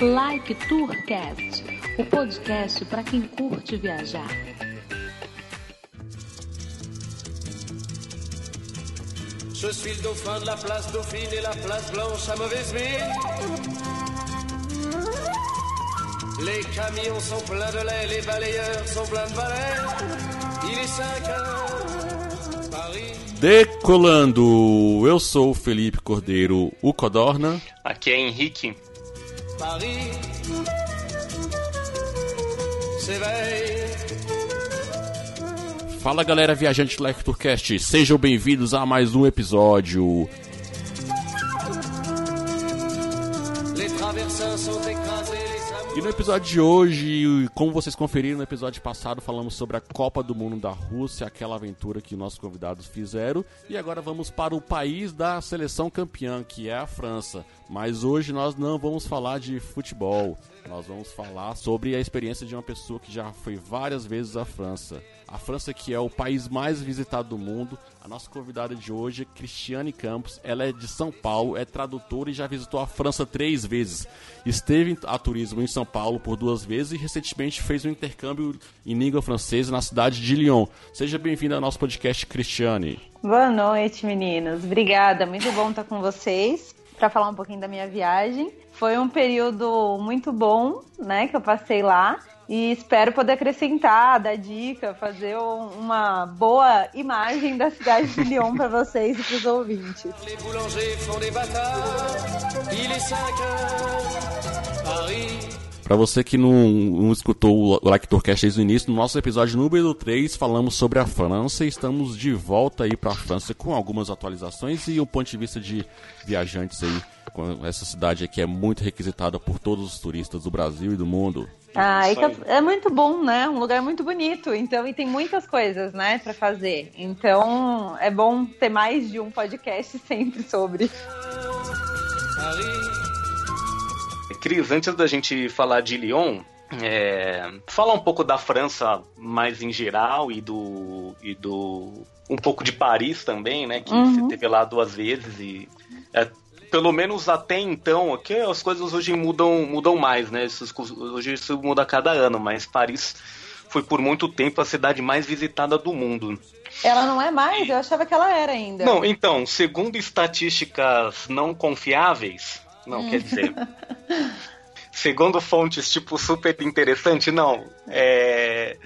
Like Tourcast, o podcast para quem curte viajar. Je suis le dauphin de la place Dauphine et la place Blanche à mauvaise mine. Les camions sont pleins de lait, les balayeurs sont pleins de balais. Il est 5 heures, Paris. Decolando, eu sou o Felipe Cordeiro, o Codorna. Aqui é Henrique. Paris s'éveille. Fala galera viajante do Lecturcast, sejam bem-vindos a mais um episódio. E no episódio de hoje, como vocês conferiram no episódio passado, falamos sobre a Copa do Mundo da Rússia, aquela aventura que nossos convidados fizeram. E agora vamos para o país da seleção campeã, que é a França. Mas hoje nós não vamos falar de futebol. Nós vamos falar sobre a experiência de uma pessoa que já foi várias vezes à França. A França que é o país mais visitado do mundo. A nossa convidada de hoje é Cristiane Campos. Ela é de São Paulo, é tradutora e já visitou a França três vezes. Esteve a turismo em São Paulo por duas vezes e recentemente fez um intercâmbio em língua francesa na cidade de Lyon. Seja bem-vinda ao nosso podcast, Cristiane. Boa noite, meninos. Obrigada, muito bom estar com vocês para falar um pouquinho da minha viagem. Foi um período muito bom, né, que eu passei lá e espero poder acrescentar, dar dica, fazer um- uma boa imagem da cidade de Lyon para vocês e para os ouvintes. Les boulangers font des bâtards. Il est 5 heures, Paris. Para você que não, não escutou o Like Tourcast desde o início, no nosso episódio número 3 falamos sobre a França e estamos de volta aí para a França com algumas atualizações e o ponto de vista de viajantes aí, com essa cidade aqui é muito requisitada por todos os turistas do Brasil e do mundo. Ah, Isso aí. que é muito bom, né? Um lugar muito bonito. Então, e tem muitas coisas, né, para fazer. Então, é bom ter mais de um podcast sempre sobre. Paris. Cris, antes da gente falar de Lyon, é, falar um pouco da França mais em geral e do. e do. um pouco de Paris também, né? Que Uhum. você teve lá duas vezes e. é, pelo menos até então, aqui as coisas hoje mudam, mudam mais, né? Isso- hoje isso muda a cada ano, mas Paris foi por muito tempo a cidade mais visitada do mundo. Ela não é mais, eu achava que ela era ainda. Não, então, segundo estatísticas não confiáveis, não, quer dizer, segundo fontes, tipo, super interessante, não, é,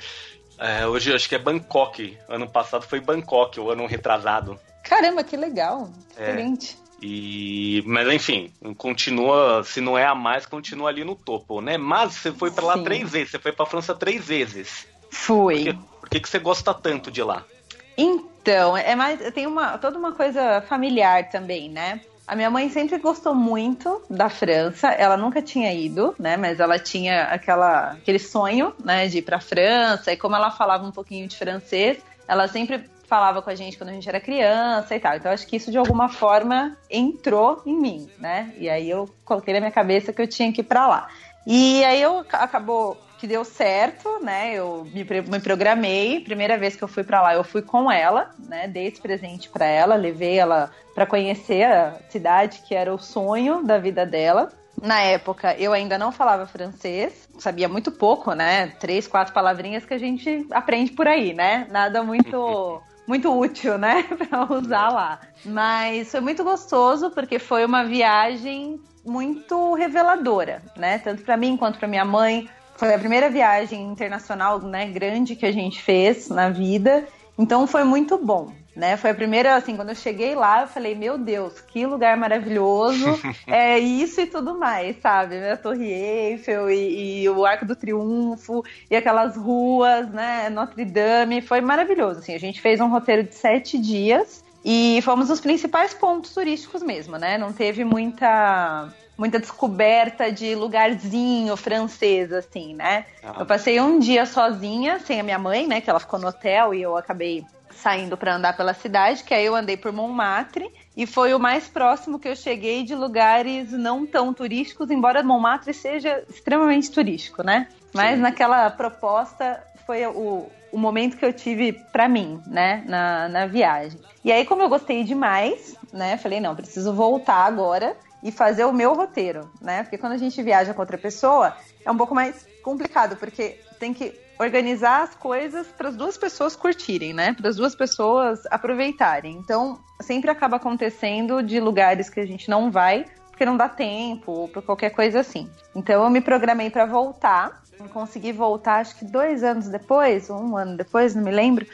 é, hoje acho que é Bangkok, ano passado foi Bangkok, o ano retrasado, Caramba, que legal. É. Diferente. E, mas enfim, continua, se não é a mais, continua ali no topo, né, mas você foi pra lá Sim. três vezes, você foi pra França três vezes, por Fui. que, por que, que você gosta tanto de lá? Então, é mais. Tem uma, toda uma coisa familiar também, né? A minha mãe sempre gostou muito da França. Ela nunca tinha ido, né? Mas ela tinha aquela, aquele sonho, né? De ir pra França. E como ela falava um pouquinho de francês, ela sempre falava com a gente quando a gente era criança e tal. Então, acho que isso de alguma forma entrou em mim, né? E aí eu coloquei na minha cabeça que eu tinha que ir pra lá. E aí eu acabou que deu certo, né? Eu me, me programei. Primeira vez que eu fui pra lá, eu fui com ela, né? Dei esse presente pra ela, levei ela pra conhecer a cidade que era o sonho da vida dela. Na época, eu ainda não falava francês, sabia muito pouco, né? Três, quatro palavrinhas que a gente aprende por aí, né? Nada muito muito útil, né, para usar lá. Mas foi muito gostoso porque foi uma viagem muito reveladora, né? Tanto para mim quanto para minha mãe. Foi a primeira viagem internacional, né, grande que a gente fez na vida. Então foi muito bom, né? Foi a primeira, assim, quando eu cheguei lá, eu falei, meu Deus, que lugar maravilhoso, é isso e tudo mais, sabe? A Torre Eiffel e, e o Arco do Triunfo e aquelas ruas, né? Notre Dame, foi maravilhoso, assim. A gente fez um roteiro de sete dias e fomos nos principais pontos turísticos mesmo, né? Não teve muita muita descoberta de lugarzinho francês, assim, né? Ah. Eu passei um dia sozinha, sem a minha mãe, né? Que ela ficou no hotel e eu acabei saindo para andar pela cidade, que aí eu andei por Montmartre e foi o mais próximo que eu cheguei de lugares não tão turísticos, embora Montmartre seja extremamente turístico, né? Mas Sim. naquela proposta foi o, o momento que eu tive para mim, né, na, na viagem. E aí, como eu gostei demais, né, falei, não, preciso voltar agora. e fazer o meu roteiro, né? Porque quando a gente viaja com outra pessoa, é um pouco mais complicado, porque tem que organizar as coisas para as duas pessoas curtirem, né? Para as duas pessoas aproveitarem. Então, sempre acaba acontecendo de lugares que a gente não vai porque não dá tempo ou por qualquer coisa assim. Então, eu me programei para voltar. Consegui voltar, acho que dois anos depois, um ano depois, não me lembro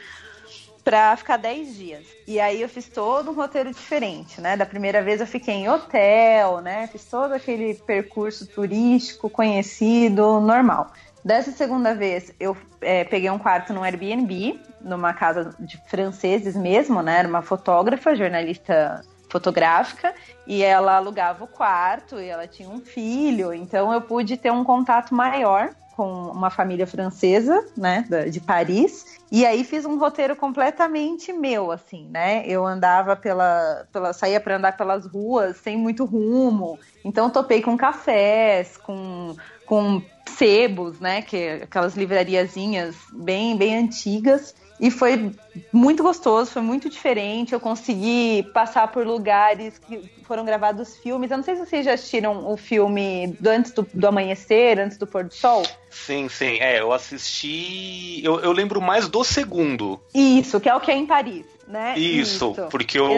para ficar 10 dias. E aí eu fiz todo um roteiro diferente, né? Da primeira vez eu fiquei em hotel, né? Fiz todo aquele percurso turístico conhecido, normal. Dessa segunda vez, eu é, peguei um quarto no Airbnb, numa casa de franceses mesmo, né? Era uma fotógrafa, jornalista fotográfica, e ela alugava o quarto e ela tinha um filho, então eu pude ter um contato maior com uma família francesa, né, de Paris, e aí fiz um roteiro completamente meu, assim, né? Eu andava pela, pela saía para andar pelas ruas sem muito rumo, então topei com cafés, com com sebos, né? Que aquelas livrariazinhas bem, bem antigas. E foi muito gostoso, foi muito diferente. Eu consegui passar por lugares que foram gravados filmes. Eu não sei se vocês já assistiram o filme do antes do, do amanhecer, antes do pôr do sol. Sim, sim. É, eu assisti. Eu, eu lembro mais do segundo. Isso, que é o que é em Paris né? Isso, Isso. porque o,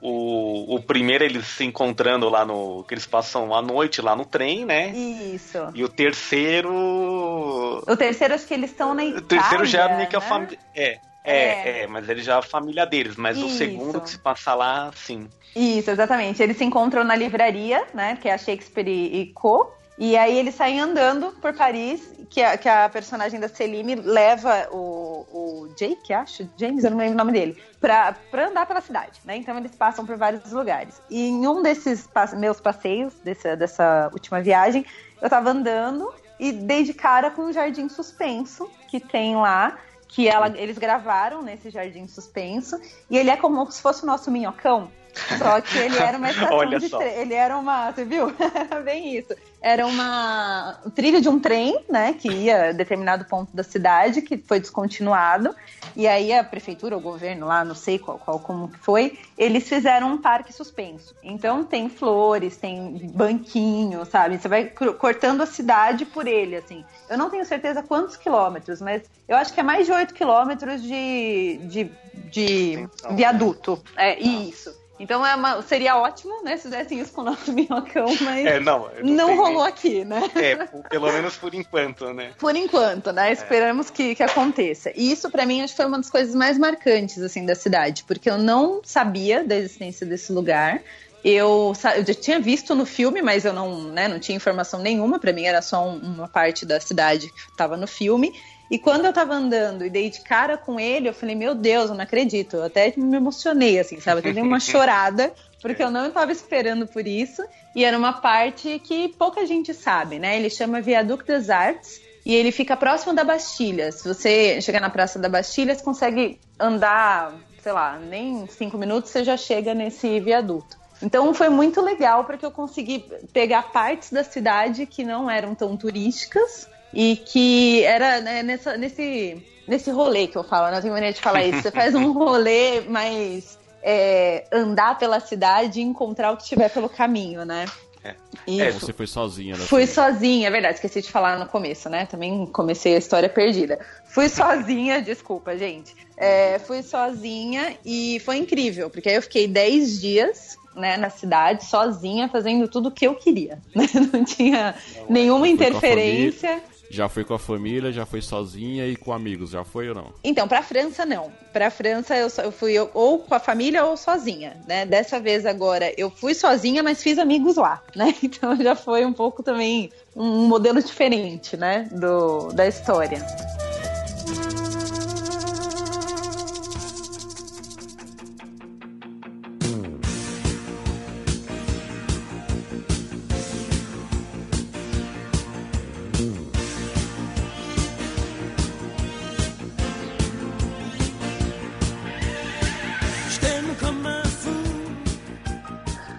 o, o primeiro eles se encontrando lá no. que eles passam a noite lá no trem, né? Isso. E o terceiro. O terceiro acho que eles estão na Itália. O terceiro já é meio que a né? família. É. É, é, é, mas ele já é a família deles, mas Isso. o segundo que se passa lá, sim. Isso, exatamente. Eles se encontram na livraria, né? Que é a Shakespeare e Co. E aí eles saem andando por Paris, que a, que a personagem da Celine leva o, o Jake, acho, James, eu não lembro o nome dele, pra, pra andar pela cidade, né? Então eles passam por vários lugares. E em um desses meus passeios, dessa, dessa última viagem, eu tava andando e dei de cara com um jardim suspenso que tem lá, que ela, eles gravaram nesse jardim suspenso, e ele é como se fosse o nosso minhocão. Só que ele era uma estação Olha de trem. Ele era uma. Você viu? Bem isso. Era uma trilha de um trem, né? Que ia a determinado ponto da cidade, que foi descontinuado. E aí a prefeitura, o governo lá, não sei qual, qual como que foi, eles fizeram um parque suspenso. Então tem flores, tem banquinho, sabe? Você vai cortando a cidade por ele, assim. Eu não tenho certeza quantos quilômetros, mas eu acho que é mais de 8 quilômetros de, de, de viaduto. É, isso. Então é uma, seria ótimo, né, se fizessem isso com o nosso minhocão, mas é, não, não, não rolou nem... aqui, né? É, pelo menos por enquanto, né? Por enquanto, né? Esperamos é. que, que aconteça. E isso para mim acho que foi uma das coisas mais marcantes assim da cidade, porque eu não sabia da existência desse lugar. Eu, eu já tinha visto no filme, mas eu não, né, não tinha informação nenhuma. Para mim era só um, uma parte da cidade que estava no filme. E quando eu tava andando e dei de cara com ele, eu falei, meu Deus, eu não acredito. Eu até me emocionei, assim, sabe? Eu dei uma chorada, porque eu não estava esperando por isso. E era uma parte que pouca gente sabe, né? Ele chama Viaduct des Arts e ele fica próximo da Bastilha. Se você chegar na Praça da Bastilha, você consegue andar, sei lá, nem cinco minutos, você já chega nesse viaduto. Então foi muito legal porque eu consegui pegar partes da cidade que não eram tão turísticas e que era né, nessa, nesse, nesse rolê que eu falo, não né? tenho maneira de falar isso. Você faz um rolê mais é, andar pela cidade e encontrar o que estiver pelo caminho, né? É. é, você foi sozinha, né? Fui sozinha, é verdade, esqueci de falar no começo, né? Também comecei a história perdida. Fui sozinha, desculpa, gente. É, fui sozinha e foi incrível, porque aí eu fiquei 10 dias né, na cidade, sozinha, fazendo tudo o que eu queria. Né? Não tinha nenhuma interferência. Já foi com a família, já foi sozinha e com amigos, já foi ou não? Então, para França não. Para França eu, eu fui ou com a família ou sozinha, né? Dessa vez agora eu fui sozinha, mas fiz amigos lá, né? Então já foi um pouco também um modelo diferente, né, do da história.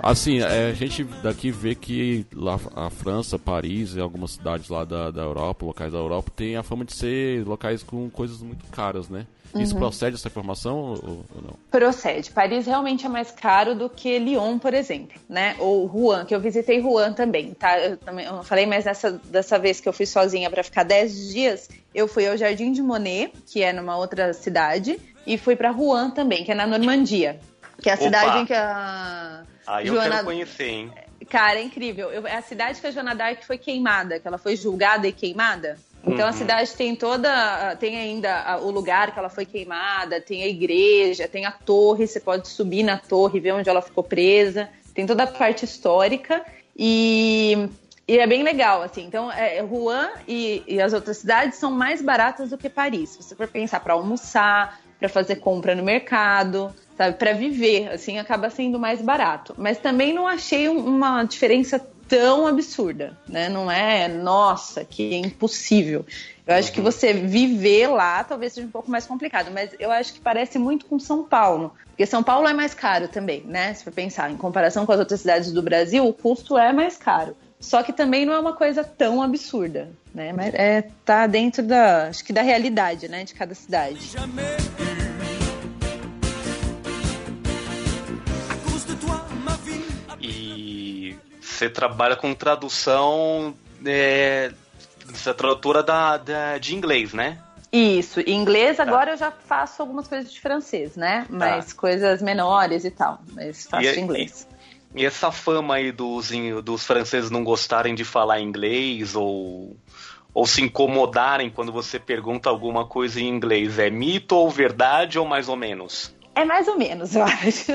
Assim, é, a gente daqui vê que lá a França, Paris e algumas cidades lá da, da Europa, locais da Europa, tem a fama de ser locais com coisas muito caras, né? Isso Uhum. procede essa informação ou, ou não? Procede. Paris realmente é mais caro do que Lyon, por exemplo, né? Ou Rouen, que eu visitei Rouen também, tá? Eu, também, eu não falei, mas dessa, dessa vez que eu fui sozinha para ficar 10 dias, eu fui ao Jardim de Monet, que é numa outra cidade, e fui para Rouen também, que é na Normandia, que é a Opa! cidade em que a Aí eu Joana- quero conhecer, hein? Cara, é incrível. Eu- é a cidade que a Joana Dark foi queimada, que ela foi julgada e queimada. Então a cidade tem toda. Tem ainda o lugar que ela foi queimada, tem a igreja, tem a torre, você pode subir na torre ver onde ela ficou presa. Tem toda a parte histórica e. E é bem legal, assim. Então, é, Rouen e, e as outras cidades são mais baratas do que Paris. Se você for pensar para almoçar, para fazer compra no mercado, sabe, para viver, assim, acaba sendo mais barato. Mas também não achei um- uma diferença tão absurda, né? Não é, nossa, que é impossível. Eu acho que você viver lá talvez seja um pouco mais complicado, mas eu acho que parece muito com São Paulo, porque São Paulo é mais caro também, né? Se for pensar, em comparação com as outras cidades do Brasil, o custo é mais caro. Só que também não é uma coisa tão absurda, né? Mas é, tá dentro da, acho que da realidade, né, de cada cidade. Você trabalha com tradução. É, você é tradutora da, da- de inglês, né? Isso, em inglês agora eu já faço algumas coisas de francês, né? Mas coisas menores e tal, mas faço E- de inglês. E essa fama aí dos, dos franceses não gostarem de falar inglês ou, ou se incomodarem quando você pergunta alguma coisa em inglês, é mito ou verdade ou mais ou menos? É mais ou menos, eu acho.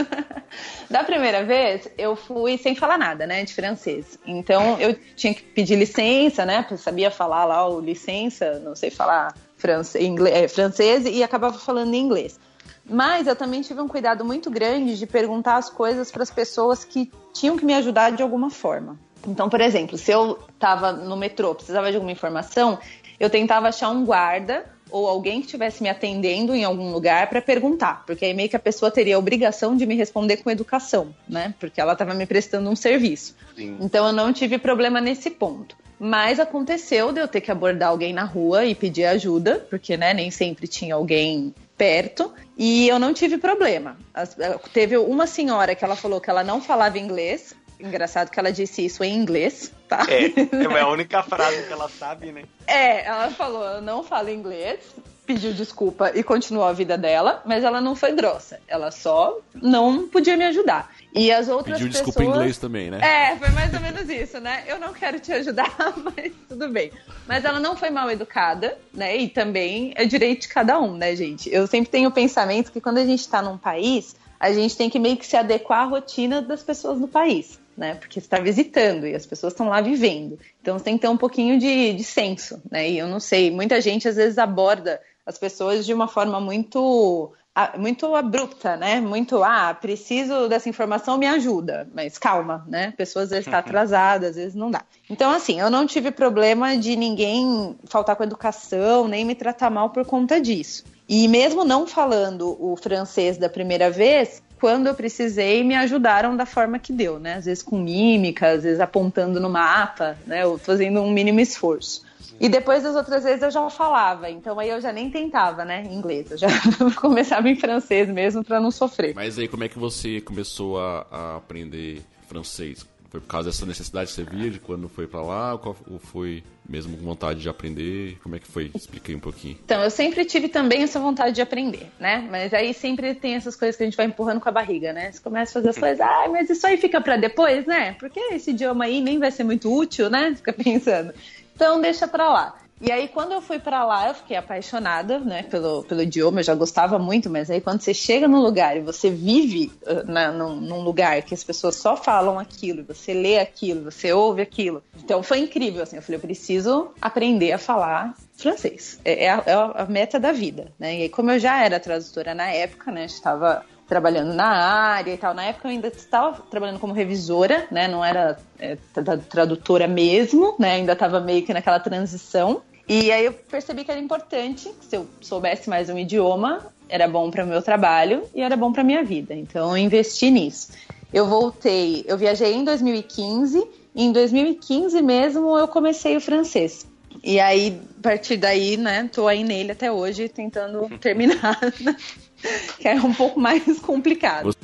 Da primeira vez, eu fui sem falar nada, né, de francês. Então, eu tinha que pedir licença, né, porque sabia falar lá o licença, não sei falar france- inglês, é, francês, e acabava falando em inglês. Mas eu também tive um cuidado muito grande de perguntar as coisas para as pessoas que tinham que me ajudar de alguma forma. Então, por exemplo, se eu estava no metrô, precisava de alguma informação, eu tentava achar um guarda ou alguém que estivesse me atendendo em algum lugar para perguntar, porque aí meio que a pessoa teria a obrigação de me responder com educação, né? Porque ela estava me prestando um serviço. Sim. Então eu não tive problema nesse ponto. Mas aconteceu de eu ter que abordar alguém na rua e pedir ajuda, porque né, nem sempre tinha alguém perto, e eu não tive problema. As- eh, teve uma senhora que ela falou que ela não falava inglês. Engraçado que ela disse isso em inglês, tá? É, é a única frase que ela sabe, né? É, ela falou, eu não falo inglês, pediu desculpa e continuou a vida dela, mas ela não foi grossa. Ela só não podia me ajudar. E as outras Pediu pessoas... desculpa em inglês também, né? É, foi mais ou menos isso, né? Eu não quero te ajudar, mas tudo bem. Mas ela não foi mal educada, né? E também é direito de cada um, né, gente? Eu sempre tenho o pensamento que quando a gente tá num país, a gente tem que meio que se adequar à rotina das pessoas do país, né? Porque você está visitando e as pessoas estão lá vivendo. Então você tem que ter um pouquinho de, de senso, né? E eu não sei, muita gente às vezes aborda as pessoas de uma forma muito muito abrupta, né? Muito, ah, preciso dessa informação, me ajuda. Mas calma, né? A pessoa às vezes está atrasada, às vezes não dá. Então, assim, eu não tive problema de ninguém faltar com educação, nem me tratar mal por conta disso. E mesmo não falando o francês da primeira vez, quando eu precisei, me ajudaram da forma que deu, né? Às vezes com mímica, às vezes apontando no mapa, né? Ou fazendo um mínimo esforço. E depois das outras vezes eu já falava, então aí eu já nem tentava, né, em inglês, eu já começava em francês mesmo para não sofrer. Mas aí, como é que você começou a, a aprender francês? Foi por causa dessa necessidade que você via de quando foi pra lá? Ou foi mesmo com vontade de aprender? Como é que foi? Explica aí um pouquinho. Então, eu sempre tive também essa vontade de aprender, né? Mas aí sempre tem essas coisas que a gente vai empurrando com a barriga, né? Você começa a fazer as coisas, ah, mas isso aí fica para depois, né? Porque esse idioma aí nem vai ser muito útil, né? Fica pensando. Então, deixa pra lá. E aí, quando eu fui pra lá, eu fiquei apaixonada, né, pelo, pelo idioma, eu já gostava muito, mas aí quando você chega num lugar e você vive uh, na, num, num lugar que as pessoas só falam aquilo, você lê aquilo, você ouve aquilo. Então foi incrível, assim, eu falei, eu preciso aprender a falar francês. É, é a, é a meta da vida, né? E aí, como eu já era tradutora na época, né, estava trabalhando na área e tal. Na época eu ainda estava trabalhando como revisora, né? Não era é, tra- tradutora mesmo, né? Ainda estava meio que naquela transição. E aí eu percebi que era importante, que se eu soubesse mais um idioma, era bom para o meu trabalho e era bom para minha vida. Então eu investi nisso. Eu voltei, eu viajei em 2015, e em 2015 mesmo eu comecei o francês. E aí, a partir daí, né, tô aí nele até hoje, tentando terminar, né? que é um pouco mais complicado.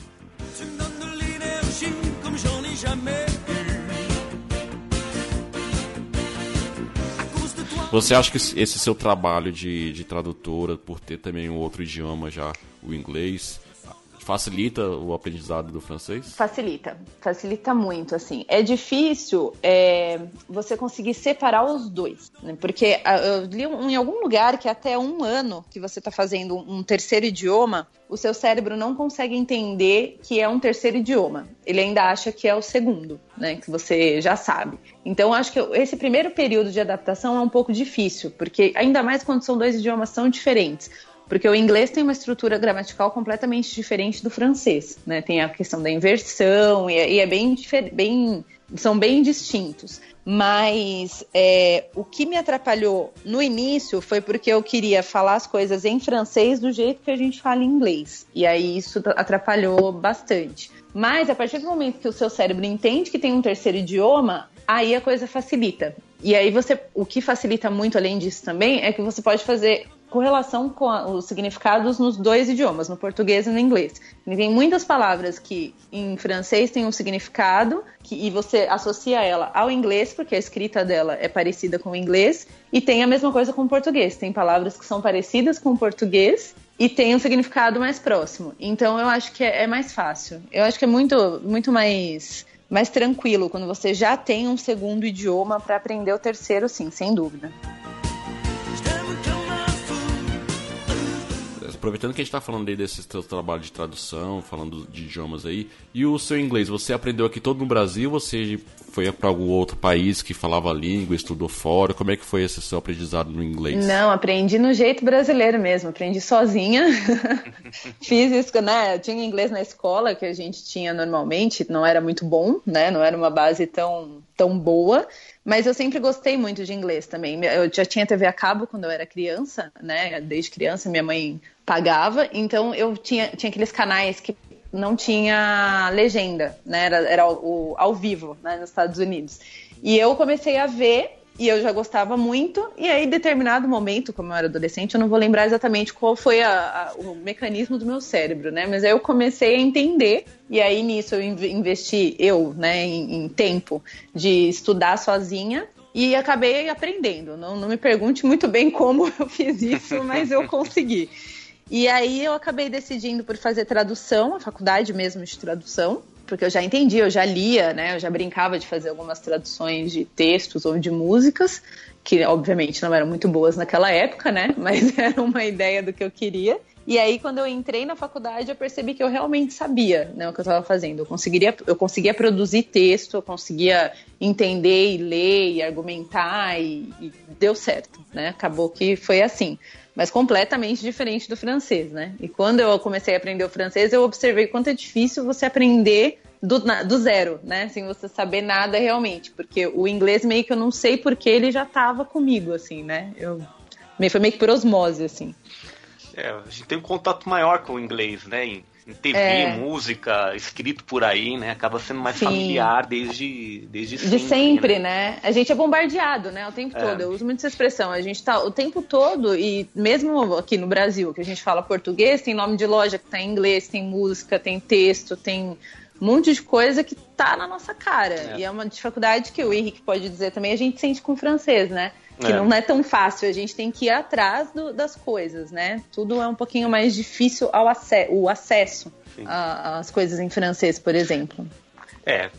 Você acha que esse seu trabalho de, de tradutora, por ter também um outro idioma já, o inglês, facilita o aprendizado do francês? Facilita, facilita muito, assim. É difícil é, você conseguir separar os dois, né? Porque ah, eu li em algum lugar que até um ano que você está fazendo um terceiro idioma, o seu cérebro não consegue entender que é um terceiro idioma. Ele ainda acha que é o segundo, né? Que você já sabe. Então, acho que esse primeiro período de adaptação é um pouco difícil, porque ainda mais quando são dois idiomas tão diferentes. Porque o inglês tem uma estrutura gramatical completamente diferente do francês, né? Tem a questão da inversão e é, e é bem, bem, são bem distintos. Mas é, o que me atrapalhou no início foi porque eu queria falar as coisas em francês do jeito que a gente fala em inglês. E aí isso atrapalhou bastante. Mas a partir do momento que o seu cérebro entende que tem um terceiro idioma, aí a coisa facilita. E aí você, o que facilita muito além disso também é que você pode fazer correlação com a, os significados nos dois idiomas, no português e no inglês. E tem muitas palavras que em francês têm um significado que, e você associa ela ao inglês, porque a escrita dela é parecida com o inglês, e tem a mesma coisa com o português. Tem palavras que são parecidas com o português e tem um significado mais próximo. Então eu acho que é, é mais fácil. Eu acho que é muito, muito mais mais tranquilo quando você já tem um segundo idioma para aprender o terceiro, sim, sem dúvida. Aproveitando que a gente está falando aí desse seu trabalho de tradução, falando de idiomas aí, e o seu inglês, você aprendeu aqui todo no Brasil, você foi para algum outro país que falava a língua, estudou fora? Como é que foi esse seu aprendizado no inglês? Não, aprendi no jeito brasileiro mesmo, aprendi sozinha. Fiz isso, né? Eu tinha inglês na escola que a gente tinha normalmente, não era muito bom, né? Não era uma base tão tão boa. Mas eu sempre gostei muito de inglês também. Eu já tinha TV a cabo quando eu era criança, né? Desde criança minha mãe pagava, então eu tinha, tinha aqueles canais que não tinha legenda, né? Era, era o, ao vivo, né? Nos Estados Unidos. E eu comecei a ver e eu já gostava muito. E aí, em determinado momento, como eu era adolescente, eu não vou lembrar exatamente qual foi a, a, o mecanismo do meu cérebro, né? Mas aí eu comecei a entender. E aí nisso eu investi, eu, né, em, em tempo de estudar sozinha e acabei aprendendo. Não, não me pergunte muito bem como eu fiz isso, mas eu consegui. E aí eu acabei decidindo por fazer tradução, a faculdade mesmo de tradução, porque eu já entendi, eu já lia, né? Eu já brincava de fazer algumas traduções de textos ou de músicas, que obviamente não eram muito boas naquela época, né? Mas era uma ideia do que eu queria. E aí, quando eu entrei na faculdade, eu percebi que eu realmente sabia né, o que eu estava fazendo. Eu conseguiria, eu conseguia produzir texto, eu conseguia entender e ler e argumentar, e, e deu certo, né? Acabou que foi assim mas completamente diferente do francês, né? E quando eu comecei a aprender o francês, eu observei quanto é difícil você aprender do, do zero, né? Sem você saber nada realmente, porque o inglês meio que eu não sei porque ele já estava comigo, assim, né? Eu foi meio que por osmose, assim. É, a gente tem um contato maior com o inglês, né? em TV, é. música, escrito por aí, né? Acaba sendo mais Sim. familiar desde, desde sempre. De sempre, né? né? A gente é bombardeado, né? O tempo é. todo. Eu uso muito essa expressão. A gente tá o tempo todo, e mesmo aqui no Brasil, que a gente fala português, tem nome de loja que tá em inglês, tem música, tem texto, tem um monte de coisa que tá na nossa cara. É. E é uma dificuldade que o Henrique pode dizer também, a gente sente com o francês, né? Que é. não é tão fácil, a gente tem que ir atrás do, das coisas, né? Tudo é um pouquinho mais difícil ao o acesso às coisas em francês, por exemplo. É.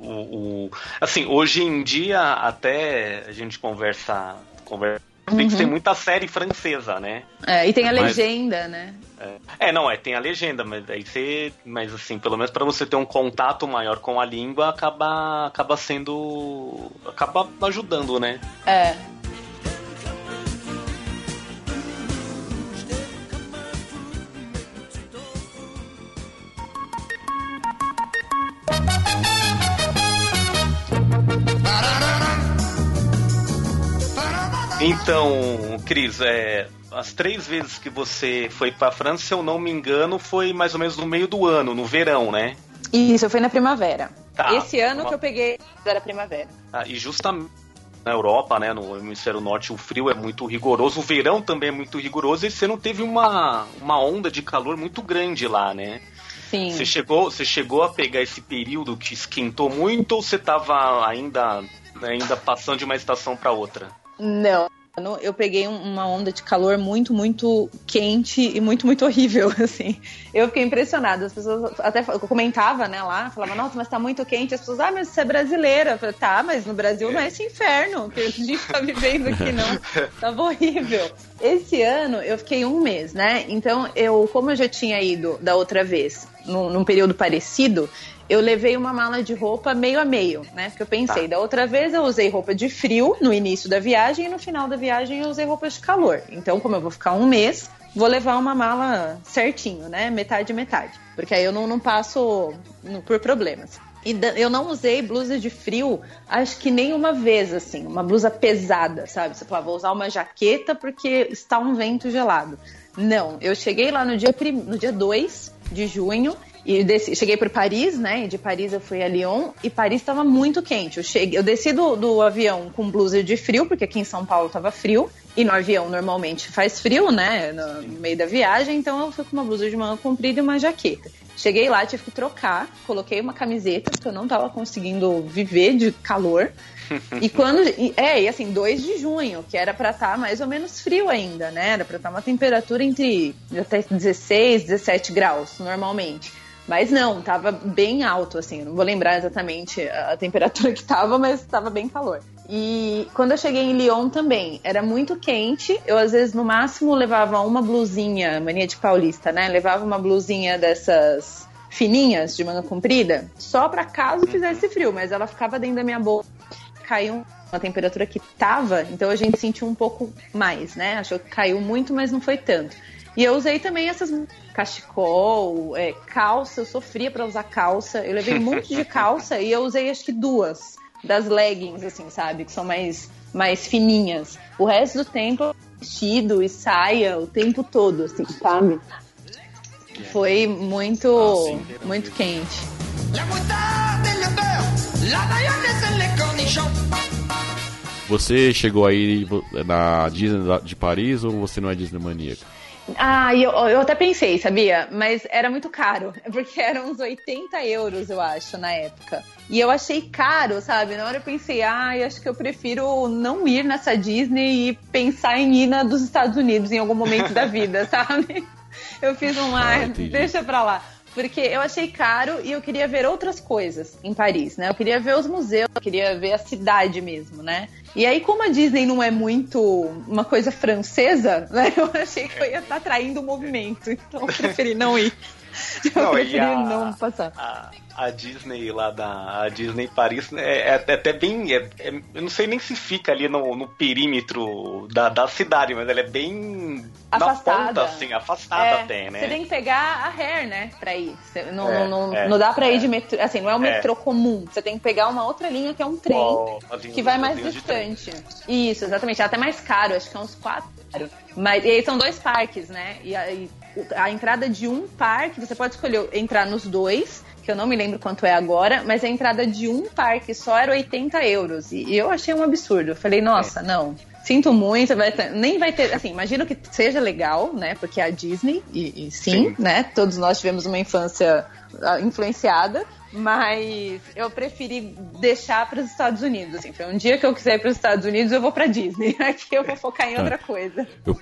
O, o, assim, hoje em dia até a gente conversa, conversa Uhum. Tem muita série francesa, né? É, e tem a mas, legenda, né? É. é. não, é, tem a legenda, mas aí você. Mas assim, pelo menos para você ter um contato maior com a língua, acaba, acaba sendo. acaba ajudando, né? É. Então, Cris, é, as três vezes que você foi para a França, se eu não me engano, foi mais ou menos no meio do ano, no verão, né? Isso, eu fui na primavera. Tá, Esse ano uma- que eu peguei era primavera. Ah, e justamente na Europa, né, no hemisfério norte, o frio é muito rigoroso, o verão também é muito rigoroso e você não teve uma, uma onda de calor muito grande lá, né? Sim. Você chegou, você chegou a pegar esse período que esquentou muito ou você estava ainda, ainda passando de uma estação para outra? Não. Eu peguei um- uma onda de calor muito, muito quente e muito, muito horrível, assim. Eu fiquei impressionada. As pessoas até eu comentava, né, lá, falava, nossa, mas tá muito quente. As pessoas, ah, mas você é brasileira. Eu falei, tá, mas no Brasil não é esse inferno que a gente tá vivendo aqui, não. Tava horrível. Esse ano eu fiquei um mês, né? Então, eu, como eu já tinha ido da outra vez, num, num período parecido, eu levei uma mala de roupa meio a meio, né? Porque eu pensei, da outra vez eu usei roupa de frio no início da viagem e no final da viagem eu usei roupa de calor. Então, como eu vou ficar um mês, vou levar uma mala certinho, né? Metade metade. Porque aí eu não, não passo no- por problemas. E eu não usei blusa de frio, acho que nem uma vez, assim, uma blusa pesada, sabe? Você fala, vou usar uma jaqueta porque está um vento gelado. Não, eu cheguei lá no dia, prim- no dia 2 de junho e desci, cheguei por Paris, né? E de Paris eu fui a Lyon e Paris estava muito quente. Eu, cheguei, eu desci do, do avião com blusa de frio, porque aqui em São Paulo estava frio. E no avião normalmente faz frio, né? No, no meio da viagem, então eu fui com uma blusa de manga comprida e uma jaqueta. Cheguei lá, tive que trocar, coloquei uma camiseta, porque eu não tava conseguindo viver de calor. E quando. é, e assim, 2 de junho, que era pra estar mais ou menos frio ainda, né? Era pra estar uma temperatura entre até 16, 17 graus, normalmente. Mas não, tava bem alto, assim. eu Não vou lembrar exatamente a temperatura que tava, mas tava bem calor. E quando eu cheguei em Lyon também, era muito quente. Eu, às vezes, no máximo, levava uma blusinha, mania de paulista, né? Levava uma blusinha dessas fininhas, de manga comprida, só pra caso fizesse frio, mas ela ficava dentro da minha bolsa. Caiu uma temperatura que tava, então a gente sentiu um pouco mais, né? Achou que caiu muito, mas não foi tanto. E eu usei também essas cachecol, é, calça, eu sofria pra usar calça. Eu levei um monte de calça e eu usei acho que duas das leggings, assim, sabe? Que são mais, mais fininhas. O resto do tempo, vestido e saia o tempo todo, assim, sabe? Foi muito, Ah, sim, muito quente. Você chegou aí na Disney de Paris ou você não é Disney maníaco? Ah, eu, eu até pensei, sabia? Mas era muito caro, porque eram uns 80 euros, eu acho, na época. E eu achei caro, sabe? Na hora eu pensei, ah, acho que eu prefiro não ir nessa Disney e pensar em ir na dos Estados Unidos em algum momento da vida, sabe? Eu fiz um, ah, Ah, deixa pra lá. Porque eu achei caro e eu queria ver outras coisas em Paris, né? Eu queria ver os museus, eu queria ver a cidade mesmo, né? E aí, como a Disney não é muito uma coisa francesa, né? Eu achei que eu ia estar atraindo o movimento. Então eu preferi não ir. Eu Não, preferi a- não passar. A, a Disney lá da a Disney Paris é, é até bem. é- é- eu não sei nem se fica ali no, no perímetro da, da cidade, mas ela é bem Afastada. na ponta, assim, afastada É, até, né? Você tem que pegar a Hair, né, pra ir. Você- não, É, não, não, é, não dá pra é. ir de metrô. Assim, não é um É. metrô comum. Você tem que pegar uma outra linha que é um trem. Linhas que vai mais distante. Isso, exatamente. É até mais caro, acho que é uns quatro. Mas e aí são dois parques, né? E aí a entrada de um parque, você pode escolher entrar nos dois, que eu não me lembro quanto é agora, mas a entrada de um parque só era 80 euros. E, eu achei um absurdo. Eu falei, nossa, não. Sinto muito, vai ter- nem vai ter. Assim, imagino que seja legal, né? Porque é a Disney, e, e sim, Sim. né? Todos nós tivemos uma infância ah, influenciada. Mas eu preferi deixar para os Estados Unidos. Assim, foi um dia que eu quiser ir para os Estados Unidos, eu vou para Disney. Aqui eu vou focar em outra coisa. Eu,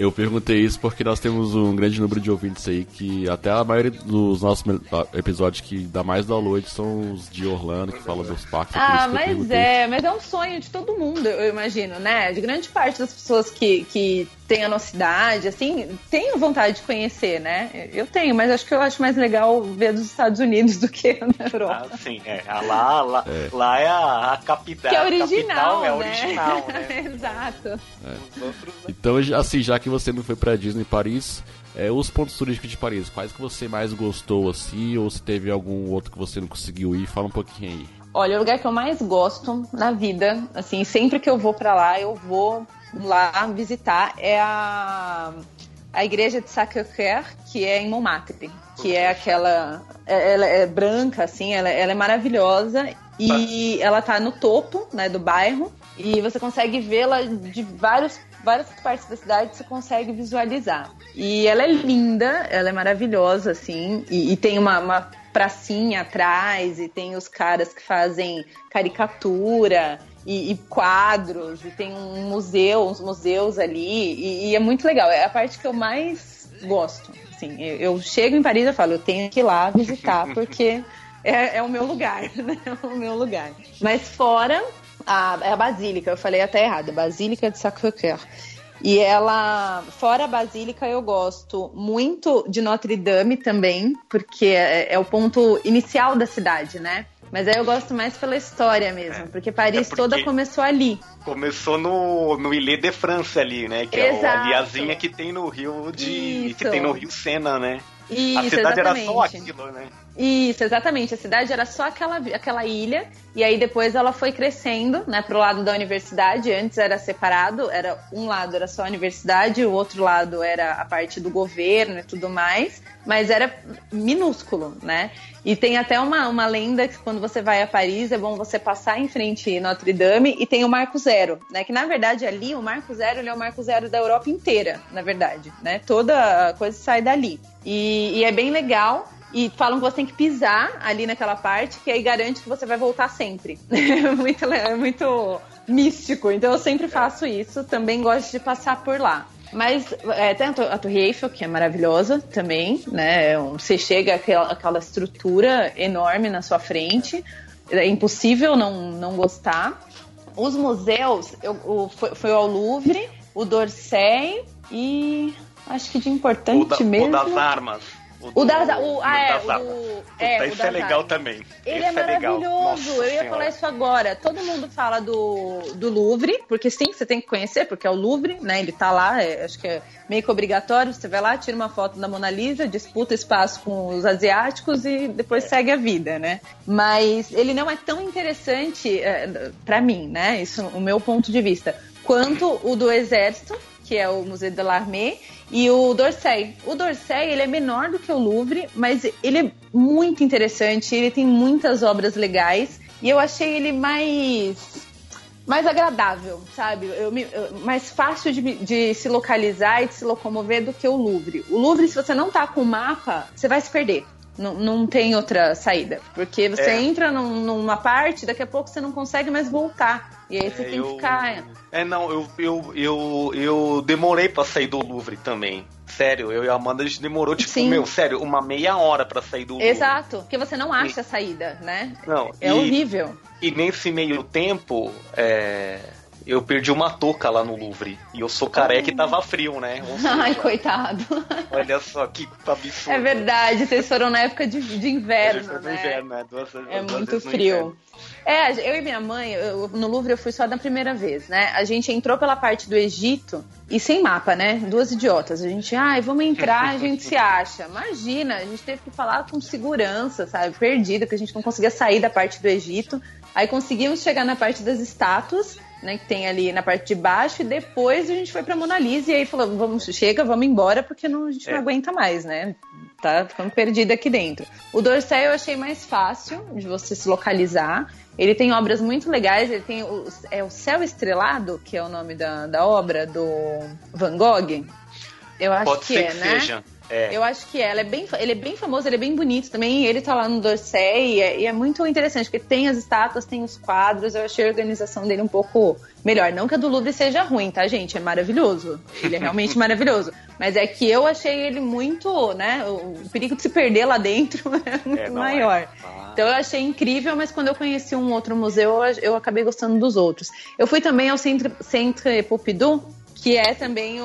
eu perguntei isso porque nós temos um grande número de ouvintes aí que até a maioria dos nossos ah, episódios que dá mais download são os de Orlando, que falam dos parques. é Ah, mas é, mas é um sonho de todo mundo, eu imagino, né? De grande parte das pessoas que, que têm a nossa idade, assim, tenho vontade de conhecer, né? Eu tenho, mas acho que eu acho mais legal ver dos Estados Unidos do que na Europa. Ah, sim, é. Ah, Lá, lá, lá é a, a capital. que é original, capital é né? original, né? Exato. Os outros, né? Então, assim, já que você não foi pra Disney Paris, é, os pontos turísticos de Paris, quais que você mais gostou, assim, ou se teve algum outro que você não conseguiu ir? Fala um pouquinho aí. Olha, o lugar que eu mais gosto na vida, assim, sempre que eu vou pra lá, eu vou lá visitar, é a a igreja de Sacré-Cœur, que é em Montmartre, que é aquela, é- ela é branca assim, ela, ela é maravilhosa e ela tá no topo, né, do bairro e você consegue vê-la de vários várias partes da cidade você consegue visualizar. E ela é linda, ela é maravilhosa, assim, e, e tem uma, uma pracinha atrás, e tem os caras que fazem caricatura e, e quadros, e tem um museu, uns museus ali, e, e é muito legal. É a parte que eu mais gosto. Assim, eu, eu chego em Paris e falo, eu tenho que ir lá visitar, porque é, é o meu lugar, né? É o meu lugar. Mas fora a, é a Basílica, eu falei até errado, Basílica de Sacré-Cœur. E ela, fora a Basílica, eu gosto muito de Notre Dame também, porque é, é o ponto inicial da cidade, né? Mas aí eu gosto mais pela história mesmo, porque Paris É porque- toda começou ali. Começou no, no Ilê de France ali, né? Que é Exato. a liazinha que tem no Rio de. Isso. que tem no Rio Sena, né? Isso, a cidade exatamente. era só aquilo, né? Isso, exatamente. A cidade era só aquela, aquela ilha, e aí depois ela foi crescendo, né, pro lado da universidade. Antes era separado, era um lado era só a universidade, o outro lado era a parte do governo e tudo mais, mas era minúsculo, né? E tem até uma, uma lenda que quando você vai a Paris é bom você passar em frente a Notre Dame e tem o Marco Zero, né? Que na verdade ali o Marco Zero é o Marco Zero da Europa inteira, na verdade, né? Toda coisa sai dali. E, e é bem legal. E falam que você tem que pisar ali naquela parte, que aí garante que você vai voltar sempre. É muito, é muito místico. Então eu sempre faço isso. Também gosto de passar por lá. Mas é, tem a To- a Torre Eiffel, que é maravilhosa também, né? É Você chega aquela, aquela estrutura enorme na sua frente. É impossível não, não gostar. Os museus, eu, o, foi, foi ao Louvre, o d'Orsay e acho que de O, importante da- o mesmo. das armas. O das, o, ah, é, armas. o, Puta, é, o isso das é legal também. Ele Esse é legal. maravilhoso. Nossa eu ia Senhora. falar isso agora. Todo mundo fala do, do Louvre, porque sim, você tem que conhecer, porque é o Louvre, né? Ele tá lá, é, acho que é meio que obrigatório. Você vai lá, tira uma foto da Mona Lisa, disputa espaço com os asiáticos e depois segue a vida, né? Mas ele não é tão interessante é, para mim, né? Isso é o meu ponto de vista. Quanto o do Exército, que é o Museu de l'Armée, e o d'Orsay. O d'Orsay, ele é menor do que o Louvre, mas ele é muito interessante, ele tem muitas obras legais, e eu achei ele mais mais agradável, sabe? Eu eu- mais fácil de, de se localizar e de se locomover do que o Louvre. O Louvre, se você não tá com o mapa, você vai se perder. Não, não tem outra saída. Porque você É. entra num- numa parte, daqui a pouco você não consegue mais voltar. E aí você É, tem eu- que ficar. É, não, eu, eu, eu, eu demorei pra sair do Louvre também. Sério, eu e a Amanda a gente demorou, tipo, Sim. meu, sério, uma meia hora pra sair do Louvre. Exato, porque você não acha a saída, né? Não, É e, horrível. E nesse meio tempo, é, eu perdi uma touca lá no Louvre. E eu sou careca e tava frio, né? Seja, Ai, coitado. Olha só que absurdo. É verdade, vocês foram na época de, de inverno, né? inverno, né? Duas, É duas muito frio. É, eu e minha mãe, eu- no Louvre eu fui só da primeira vez, né? A gente entrou pela parte do Egito e sem mapa, né? Duas idiotas. A gente, ai, vamos entrar, a gente se acha. Imagina, a gente teve que falar com segurança, sabe? Perdida, porque a gente não conseguia sair da parte do Egito. Aí conseguimos chegar na parte das estátuas, né? Que tem ali na parte de baixo, e depois a gente foi pra Mona Lisa e aí falou, vamos, chega, vamos embora, porque não, a gente não É. aguenta mais, né? Tá ficando perdida aqui dentro. O Dorsey eu achei mais fácil de você se localizar. Ele tem obras muito legais, ele tem o, é o Céu Estrelado, que é o nome da, da obra do Van Gogh. Eu acho Pode que ser é, que né? É. Eu acho que é. Ela é bem, ele é bem famoso, ele é bem bonito também. Ele tá lá no Dorsey e é, e é muito interessante, porque tem as estátuas, tem os quadros. Eu achei a organização dele um pouco melhor. Não que a do Louvre seja ruim, tá, gente? É maravilhoso. Ele é realmente maravilhoso. Mas é que eu achei ele muito, né? O, perigo de se perder lá dentro é muito É, maior. é. Ah. Então eu achei incrível, mas quando eu conheci um outro museu, eu, eu acabei gostando dos outros. Eu fui também ao Centre, Centre Pompidou, que é também o,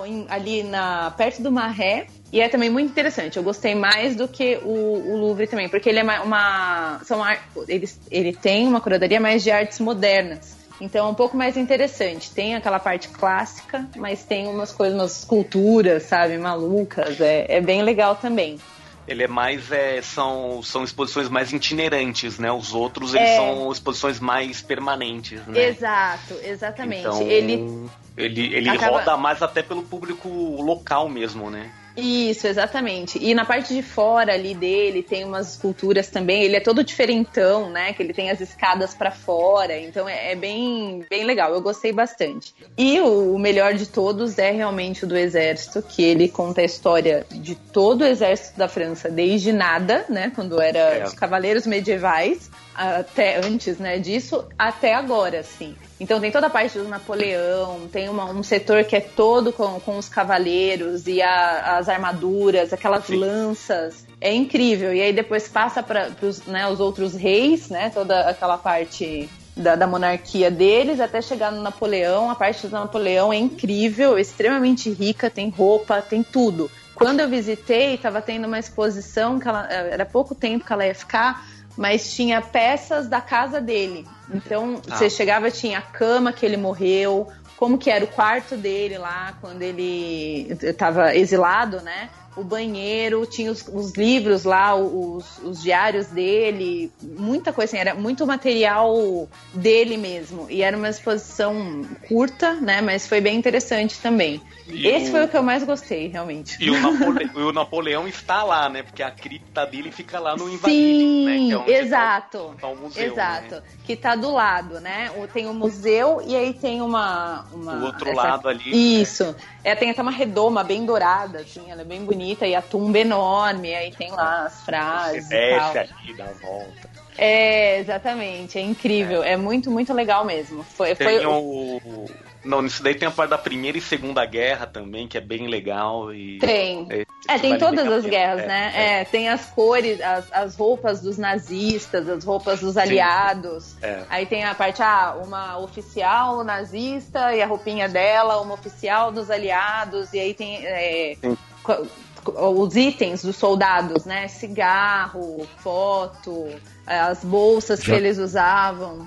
o- em- ali na, perto do Marré. E é também muito interessante. Eu gostei mais do que o, o Louvre também, porque ele é uma. uma- são ar- ele, ele tem uma curadoria mais de artes modernas. Então é um pouco mais interessante. Tem aquela parte clássica, mas tem umas coisas, umas esculturas, sabe, malucas. É, é bem legal também. Ele é mais. É, são, são exposições mais itinerantes, né? Os outros eles É. são exposições mais permanentes, né? Exato, exatamente. Então, Ele ele, ele acaba- roda mais até pelo público local mesmo, né? Isso, exatamente. E na parte de fora ali dele tem umas esculturas também. Ele é todo diferentão, né? Que ele tem as escadas pra fora. Então é, é bem, bem legal. Eu gostei bastante. E o, o melhor de todos é realmente o do exército, que ele conta a história de todo o exército da França desde nada, né? Quando era É. os cavaleiros medievais até antes, né, disso, até agora, assim. Então tem toda a parte do Napoleão, tem uma- um setor que é todo com, com os cavaleiros e a- as armaduras, aquelas Sim. lanças. É incrível. E aí depois passa para né, os outros reis, né, toda aquela parte da, da monarquia deles, até chegar no Napoleão. A parte do Napoleão é incrível, extremamente rica, tem roupa, tem tudo. Quando eu visitei, estava tendo uma exposição que ela, era pouco tempo que ela ia ficar, mas tinha peças da casa dele. Então, Ah. você chegava, tinha a cama que ele morreu, como que era o quarto dele lá, quando ele estava exilado, né? O banheiro, tinha os, os livros lá, os, os diários dele, muita coisa assim, era muito material dele mesmo. E era uma exposição curta, né? Mas foi bem interessante também. E Esse o- foi o que eu mais gostei, realmente. E o, Napole- o Napoleão está lá, né? Porque a cripta dele fica lá no Invalides, Sim, né? Que é exato. Tá, o museu, Exato, né? que tá do lado, né? Tem o museu e aí tem uma. uma O outro lado ali, né? Isso. É, tem até uma redoma bem dourada, assim, ela é bem bonita, e a tumba enorme, aí tem lá as frases Você e desce aqui, dá volta. É, exatamente, é incrível, é, muito, muito legal mesmo. Foi, foi Tem o. Não, nisso daí tem a parte da Primeira e Segunda Guerra também, que é bem legal. E... Tem. É, É, tem vale todas as guerras, É, né? é. É, tem as cores, as, as roupas dos nazistas, as roupas dos aliados. É. Aí tem a parte, ah, uma oficial nazista e a roupinha dela, uma oficial dos aliados, e aí tem é, os itens dos soldados, né? Cigarro, foto, é, as bolsas que Já- eles usavam.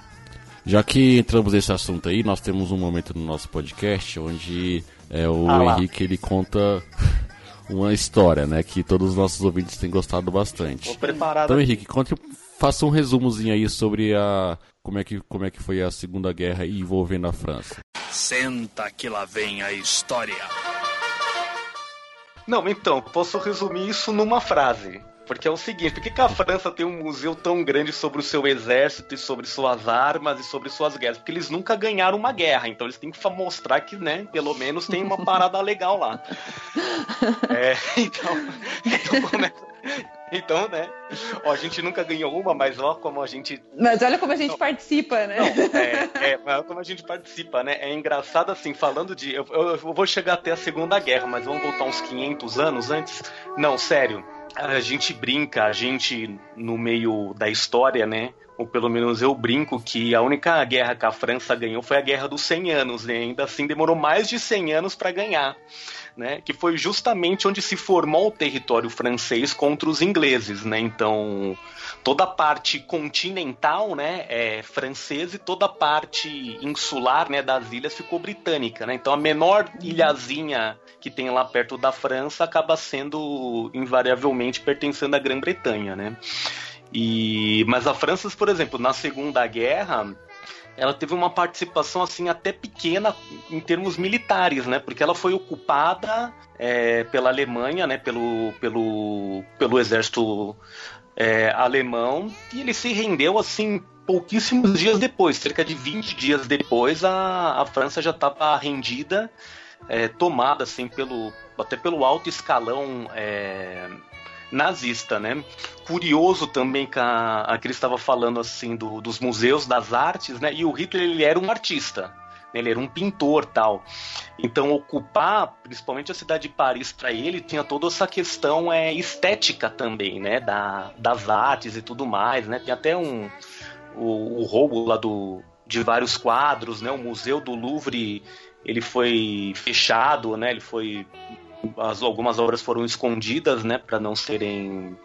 Já que entramos nesse assunto aí, nós temos um momento no nosso podcast onde é, o Ah. Henrique ele conta uma história, né? Que todos os nossos ouvintes têm gostado bastante. Tô preparado. Então, Henrique, conte, faça um resumozinho aí sobre a como é que como é que foi a Segunda Guerra envolvendo a França. Senta que lá vem a história. Não, então, posso resumir isso numa frase. Porque é o seguinte, por que, que a França tem um museu tão grande sobre o seu exército e sobre suas armas e sobre suas guerras? Porque eles nunca ganharam uma guerra, então eles têm que mostrar que, né, pelo menos tem uma parada legal lá. É, então, então, começa- então, né, ó, a gente nunca ganhou uma, mas ó como a gente Mas olha como a gente Não. participa, né? é, é, mas como a gente participa, né? É engraçado assim, falando de. Eu, eu- eu vou chegar até a Segunda Guerra, mas vamos voltar uns 500 anos antes. Não, sério. A gente brinca, a gente, no meio da história, né? Ou pelo menos eu brinco que a única guerra que a França ganhou foi a Guerra dos 100 Anos, né? Ainda assim demorou mais de 100 anos para ganhar. Né, que foi justamente onde se formou o território francês contra os ingleses, né? Então, toda a parte continental, né, é francesa e toda a parte insular, né, das ilhas ficou britânica, né? Então, a menor ilhazinha que tem lá perto da França acaba sendo invariavelmente pertencendo à Grã-Bretanha, né? E mas a França, por exemplo, na Segunda Guerra, ela teve uma participação assim até pequena em termos militares, né? Porque ela foi ocupada é, pela Alemanha, né? Pelo, pelo, pelo exército é, alemão e ele se rendeu assim pouquíssimos dias depois, cerca de 20 dias depois, a, a França já estava rendida, é, tomada assim pelo até pelo alto escalão é, nazista, né? Curioso também que a, a Cris estava falando assim do, dos museus das artes, né? E o Hitler ele era um artista, né? ele era um pintor tal. Então ocupar, principalmente a cidade de Paris para ele tinha toda essa questão é, estética também, né? Da, das artes e tudo mais, né? Tem até um o, o roubo lá do de vários quadros, né? O museu do Louvre ele foi fechado, né? Ele foi as, algumas obras foram escondidas, né, para não serem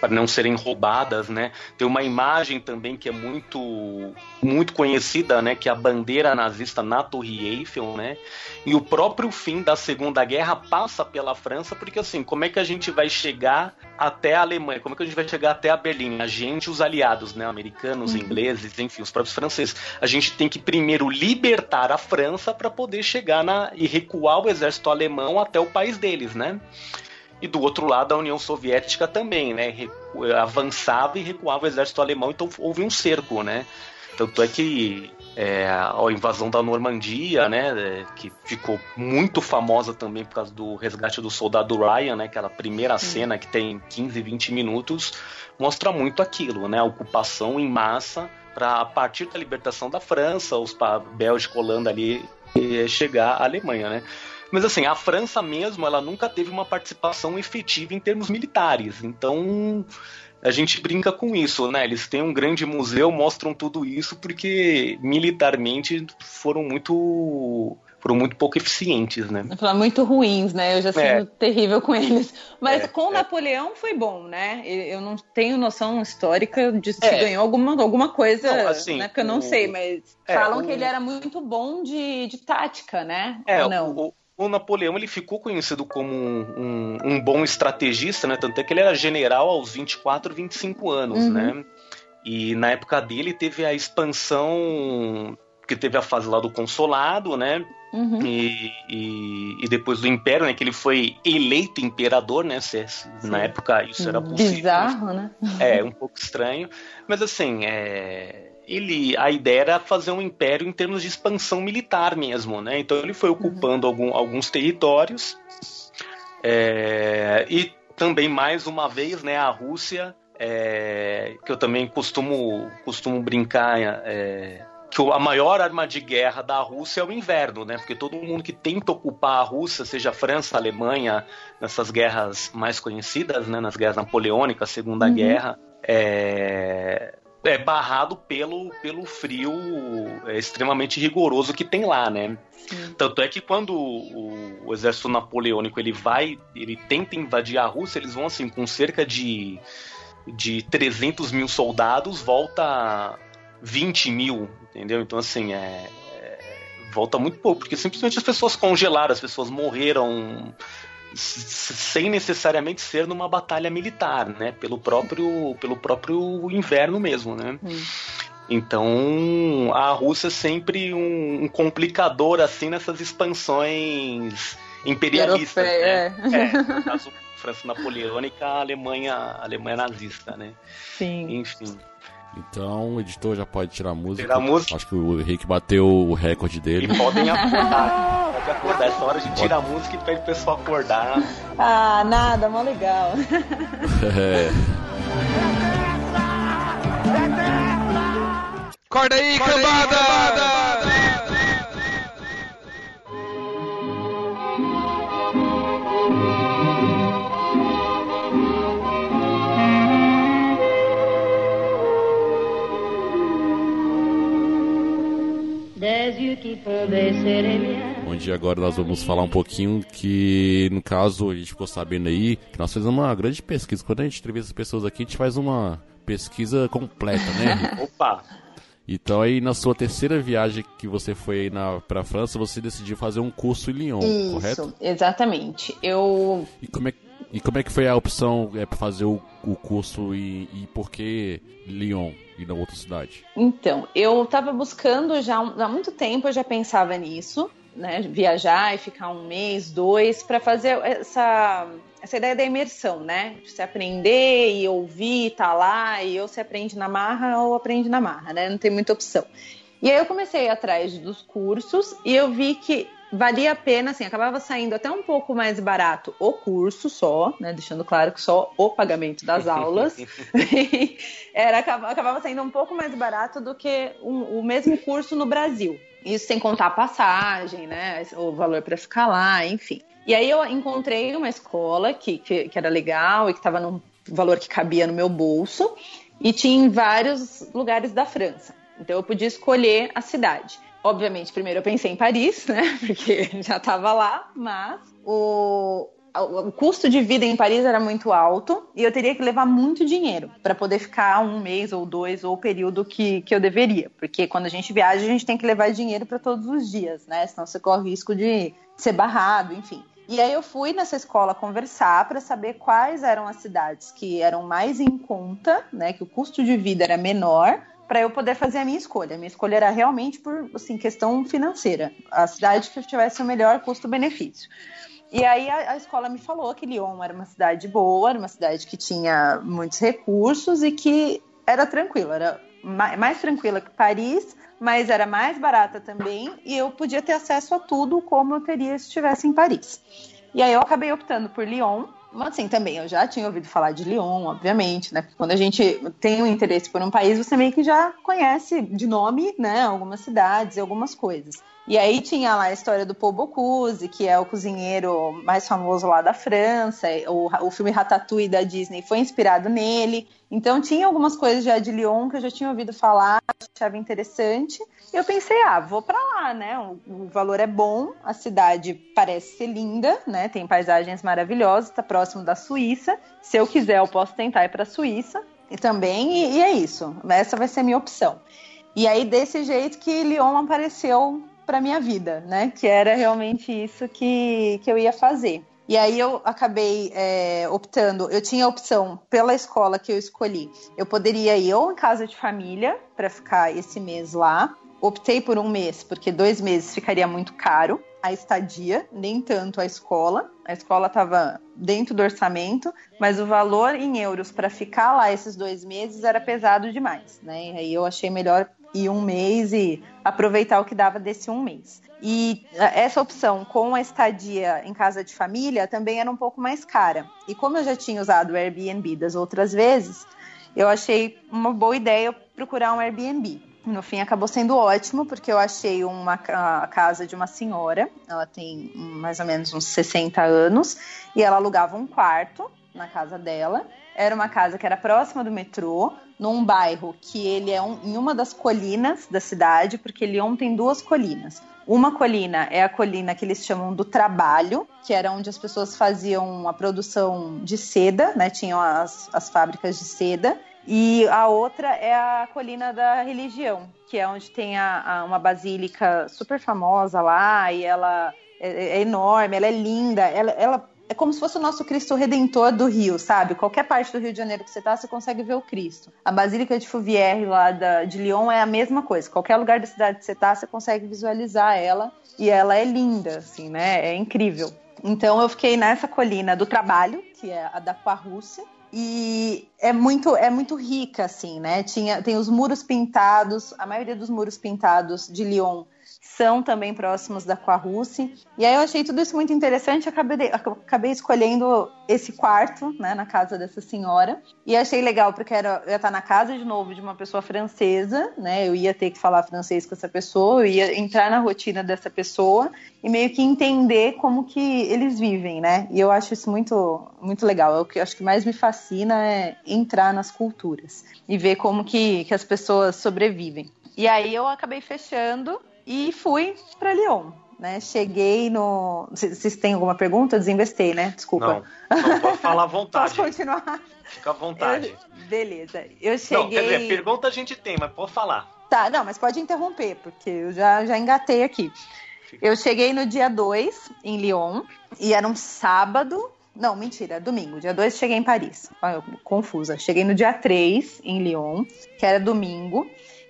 para não serem roubadas, né? Tem uma imagem também que é muito muito conhecida, né, que é a bandeira nazista na Torre Eiffel, né? E o próprio fim da Segunda Guerra passa pela França, porque assim, como é que a gente vai chegar até a Alemanha? Como é que a gente vai chegar até a Berlim? A gente, os aliados, né, americanos, Uhum. ingleses, enfim, os próprios franceses. A gente tem que primeiro libertar a França para poder chegar na e recuar o exército alemão até o país deles, né? E do outro lado, a União Soviética também, né? Avançava e recuava o exército alemão, então houve um cerco, né? Tanto é que é, a invasão da Normandia, né? é, que ficou muito famosa também por causa do resgate do soldado Ryan, né? Aquela primeira cena que tem 15, 20 minutos, mostra muito aquilo, né? A ocupação em massa para a partir da libertação da França, os Bélgica, Holanda ali, chegar à Alemanha, né? Mas assim, a França mesmo, ela nunca teve uma participação efetiva em termos militares. Então, a gente brinca com isso, né? Eles têm um grande museu, mostram tudo isso porque militarmente foram muito foram muito pouco eficientes, né? Muito ruins, né? Eu já É. sido terrível com eles. Mas É, com é. Napoleão foi bom, né? Eu não tenho noção histórica de se É. ganhou alguma, alguma coisa, Não, assim, né? Eu não o- sei, mas é, falam o- que ele era muito bom de, de tática, né? É, Ou não? o, o Napoleão ele ficou conhecido como um, um- um bom estrategista, né? Tanto é que ele era general aos 24, 25 anos, Uhum. né? E na época dele teve a expansão, que teve a fase lá do consolado, né? Uhum. E, e, e depois do Império, né? Que ele foi eleito imperador, né? Se- se- na época isso era possível. Bizarro, né? É, um pouco estranho. Mas assim, é, ele, a ideia era fazer um império em termos de expansão militar mesmo, né? Então ele foi ocupando algum- alguns territórios. É, e também, mais uma vez, né, a Rússia, é, que eu também costumo, costumo brincar. é, que a maior arma de guerra da Rússia é o inverno, né? Porque todo mundo que tenta ocupar a Rússia, seja a França, a Alemanha, nessas guerras mais conhecidas, né? Nas guerras napoleônicas, Segunda Uhum. Guerra, é, é barrado pelo, pelo frio é, extremamente rigoroso que tem lá, né? Sim. Tanto é que quando o, o exército napoleônico ele vai, ele tenta invadir a Rússia, eles vão assim com cerca de de 300 mil soldados, volta 20 mil, entendeu? Então assim é, é- volta muito pouco, porque simplesmente as pessoas congelaram, as pessoas morreram sem necessariamente ser numa batalha militar, né? Pelo próprio pelo próprio inverno mesmo, né? Hum. Então, a Rússia é sempre um, um complicador assim nessas expansões imperialistas, Europeia, né? É, no caso, França Napoleônica, a Alemanha, a Alemanha nazista, né? Sim. Enfim. Então o editor já pode tirar a música. Tirar a música. Acho que o Henrique bateu o recorde E dele. podem acordar. Pode acordar. Essa hora de tirar a música e pede o pessoal acordar. Ah, nada, mó legal. É. Acorda aí, cambada! Des Onde agora nós vamos falar um pouquinho que, no caso, a gente ficou sabendo aí que nós fizemos uma grande pesquisa. Quando a gente entrevista as pessoas aqui, a gente faz uma pesquisa completa, né? Opa! Então aí na sua terceira viagem que você foi aí na, pra França, você decidiu fazer um curso em Lyon, correto? Isso, exatamente. Eu E como é, e como é que foi a opção é, para fazer o, o curso e, e por que Lyon e na outra cidade? Então, eu estava buscando já há muito tempo, eu já pensava nisso, né? Viajar e ficar um mês, dois, para fazer essa, essa ideia da imersão, né? Você aprender e ouvir, tá lá, e ou você aprende na marra ou aprende na marra, né? Não tem muita opção. E aí eu comecei atrás dos cursos e eu vi que valia a pena, assim, acabava saindo até um pouco mais barato o curso só, né? Deixando claro que só o pagamento das aulas. Era, acaba- acabava saindo um pouco mais barato do que um- o mesmo curso no Brasil. Isso sem contar a passagem, né? O valor para ficar lá, enfim. E aí eu encontrei uma escola que, que, que era legal e que estava num valor que cabia no meu bolso e tinha em vários lugares da França. Então eu podia escolher a cidade. Obviamente, primeiro eu pensei em Paris, né? Porque já estava lá, mas o, o custo de vida em Paris era muito alto e eu teria que levar muito dinheiro para poder ficar um mês ou dois ou o período que, que eu deveria. Porque quando a gente viaja, a gente tem que levar dinheiro para todos os dias, né? Senão você corre o risco de ser barrado, enfim. E aí eu fui nessa escola conversar para saber quais eram as cidades que eram mais em conta, né? Que o custo de vida era menor para eu poder fazer a minha escolha. Minha escolha era realmente por assim, questão financeira. A cidade que tivesse o melhor custo-benefício. E aí a, a, escola me falou que Lyon era uma cidade boa, era uma cidade que tinha muitos recursos e que era tranquila, era mais, mais tranquila que Paris, mas era mais barata também e eu podia ter acesso a tudo como eu teria se estivesse em Paris. E aí eu acabei optando por Lyon, mas assim, também eu já tinha ouvido falar de Lyon, obviamente, né? Quando a gente tem um interesse por um país, você meio que já conhece de nome, né, algumas cidades e algumas coisas. E aí tinha lá a história do Paul Bocuse, que é o cozinheiro mais famoso lá da França. O, o filme Ratatouille da Disney foi inspirado nele. Então tinha algumas coisas já de Lyon que eu já tinha ouvido falar, achava interessante. E eu pensei, ah, vou para lá, né? O, o, valor é bom, a cidade parece ser linda, né? Tem paisagens maravilhosas, está próximo da Suíça. Se eu quiser, eu posso tentar ir para a Suíça e também, e, e é isso. Essa vai ser a minha opção. E aí, desse jeito que Lyon apareceu para minha vida, né? Que era realmente isso que, que eu ia fazer. E aí eu acabei é, optando, eu tinha a opção pela escola que eu escolhi. Eu poderia ir ou em casa de família para ficar esse mês lá. Optei por um mês, porque dois meses ficaria muito caro a estadia, nem tanto a escola. A escola estava dentro do orçamento, mas o valor em euros para ficar lá esses dois meses era pesado demais, né? E aí eu achei melhor ir um mês e aproveitar o que dava desse um mês. E essa opção com a estadia em casa de família também era um pouco mais cara. E como eu já tinha usado o Airbnb das outras vezes, eu achei uma boa ideia procurar um Airbnb. No fim, acabou sendo ótimo, porque eu achei uma casa de uma senhora, ela tem mais ou menos uns 60 anos, e ela alugava um quarto na casa dela. Era uma casa que era próxima do metrô, num bairro que ele é um, em uma das colinas da cidade, porque Lyon tem duas colinas. Uma colina é a colina que eles chamam do trabalho, que era onde as pessoas faziam a produção de seda, né? Tinham as, as fábricas de seda. E a outra é a colina da religião, que é onde tem a, a, uma basílica super famosa lá, e ela é, é enorme, ela é linda, ela, ela é como se fosse o nosso Cristo Redentor do Rio, sabe? Qualquer parte do Rio de Janeiro que você tá, você consegue ver o Cristo. A Basílica de Fouvierre lá da, de Lyon é a mesma coisa. Qualquer lugar da cidade que você tá, você consegue visualizar ela. E ela é linda, assim, né? É incrível. Então eu fiquei nessa colina do trabalho, que é a da Rússia. E é muito, é muito rica, assim, né? Tinha, tem os muros pintados, a maioria dos muros pintados de Lyon são também próximos da Quarrusse. E aí eu achei tudo isso muito interessante, acabei, acabei escolhendo esse quarto, né, na casa dessa senhora. E achei legal, porque era, eu ia estar na casa de novo de uma pessoa francesa, né? Eu ia ter que falar francês com essa pessoa, eu ia entrar na rotina dessa pessoa e meio que entender como que eles vivem, né? E eu acho isso muito, muito legal. É o que eu acho que mais me fascina é entrar nas culturas e ver como que, que as pessoas sobrevivem. E aí eu acabei fechando e fui para Lyon. Né? Cheguei no. Vocês têm alguma pergunta? desinvestei, né? Desculpa. Não, não pode falar à vontade. Posso continuar? Fica à vontade. Eu... Beleza. Eu cheguei. Não, quer dizer, pergunta a gente tem, mas pode falar. Tá, não, mas pode interromper, porque eu já, já engatei aqui. Eu cheguei no dia 2 em Lyon e era um sábado. Não, mentira, domingo. Dia 2 cheguei em Paris. Confusa. Cheguei no dia 3 em Lyon, que era domingo.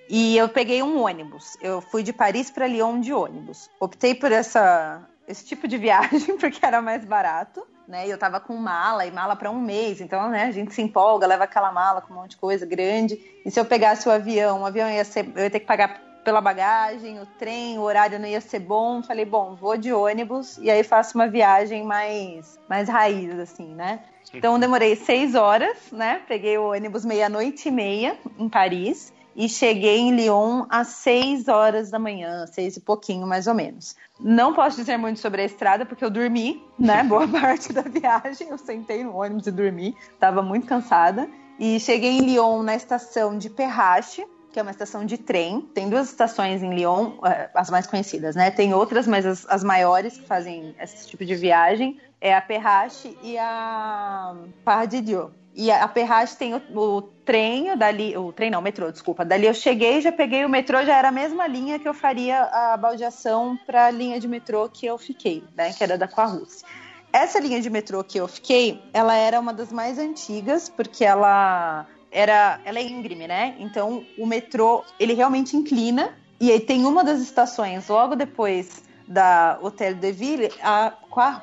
E eu peguei um ônibus. Eu fui de Paris para Lyon de ônibus. Optei por essa, esse tipo de viagem porque era mais barato. Né, e eu tava com mala e mala para um mês, então né, a gente se empolga, leva aquela mala com um monte de coisa grande. E se eu pegasse o avião, o avião ia ser, eu ia ter que pagar pela bagagem, o trem, o horário não ia ser bom. Falei, bom, vou de ônibus e aí faço uma viagem mais, mais raiz, assim, né? Então demorei seis horas, né? Peguei o ônibus meia-noite e meia em Paris e cheguei em Lyon às 6 horas da manhã, seis e pouquinho mais ou menos. Não posso dizer muito sobre a estrada porque eu dormi, né? Boa parte da viagem eu sentei no ônibus e dormi, estava muito cansada. E cheguei em Lyon na estação de Perrache, que é uma estação de trem. Tem duas estações em Lyon, eh, as mais conhecidas, né? Tem outras, mas as, as maiores que fazem esse tipo de viagem é a Perrache e a Pardidio. E a Perrache tem o, o trem, dali, o trem não, o metrô, desculpa. Dali eu cheguei, já peguei o metrô, já era a mesma linha que eu faria a baldeação para a linha de metrô que eu fiquei, né? Que era da Quarrusse. Essa linha de metrô que eu fiquei, ela era uma das mais antigas, porque ela era, ela é íngreme, né? Então o metrô ele realmente inclina e aí tem uma das estações logo depois da Hotel de Ville, a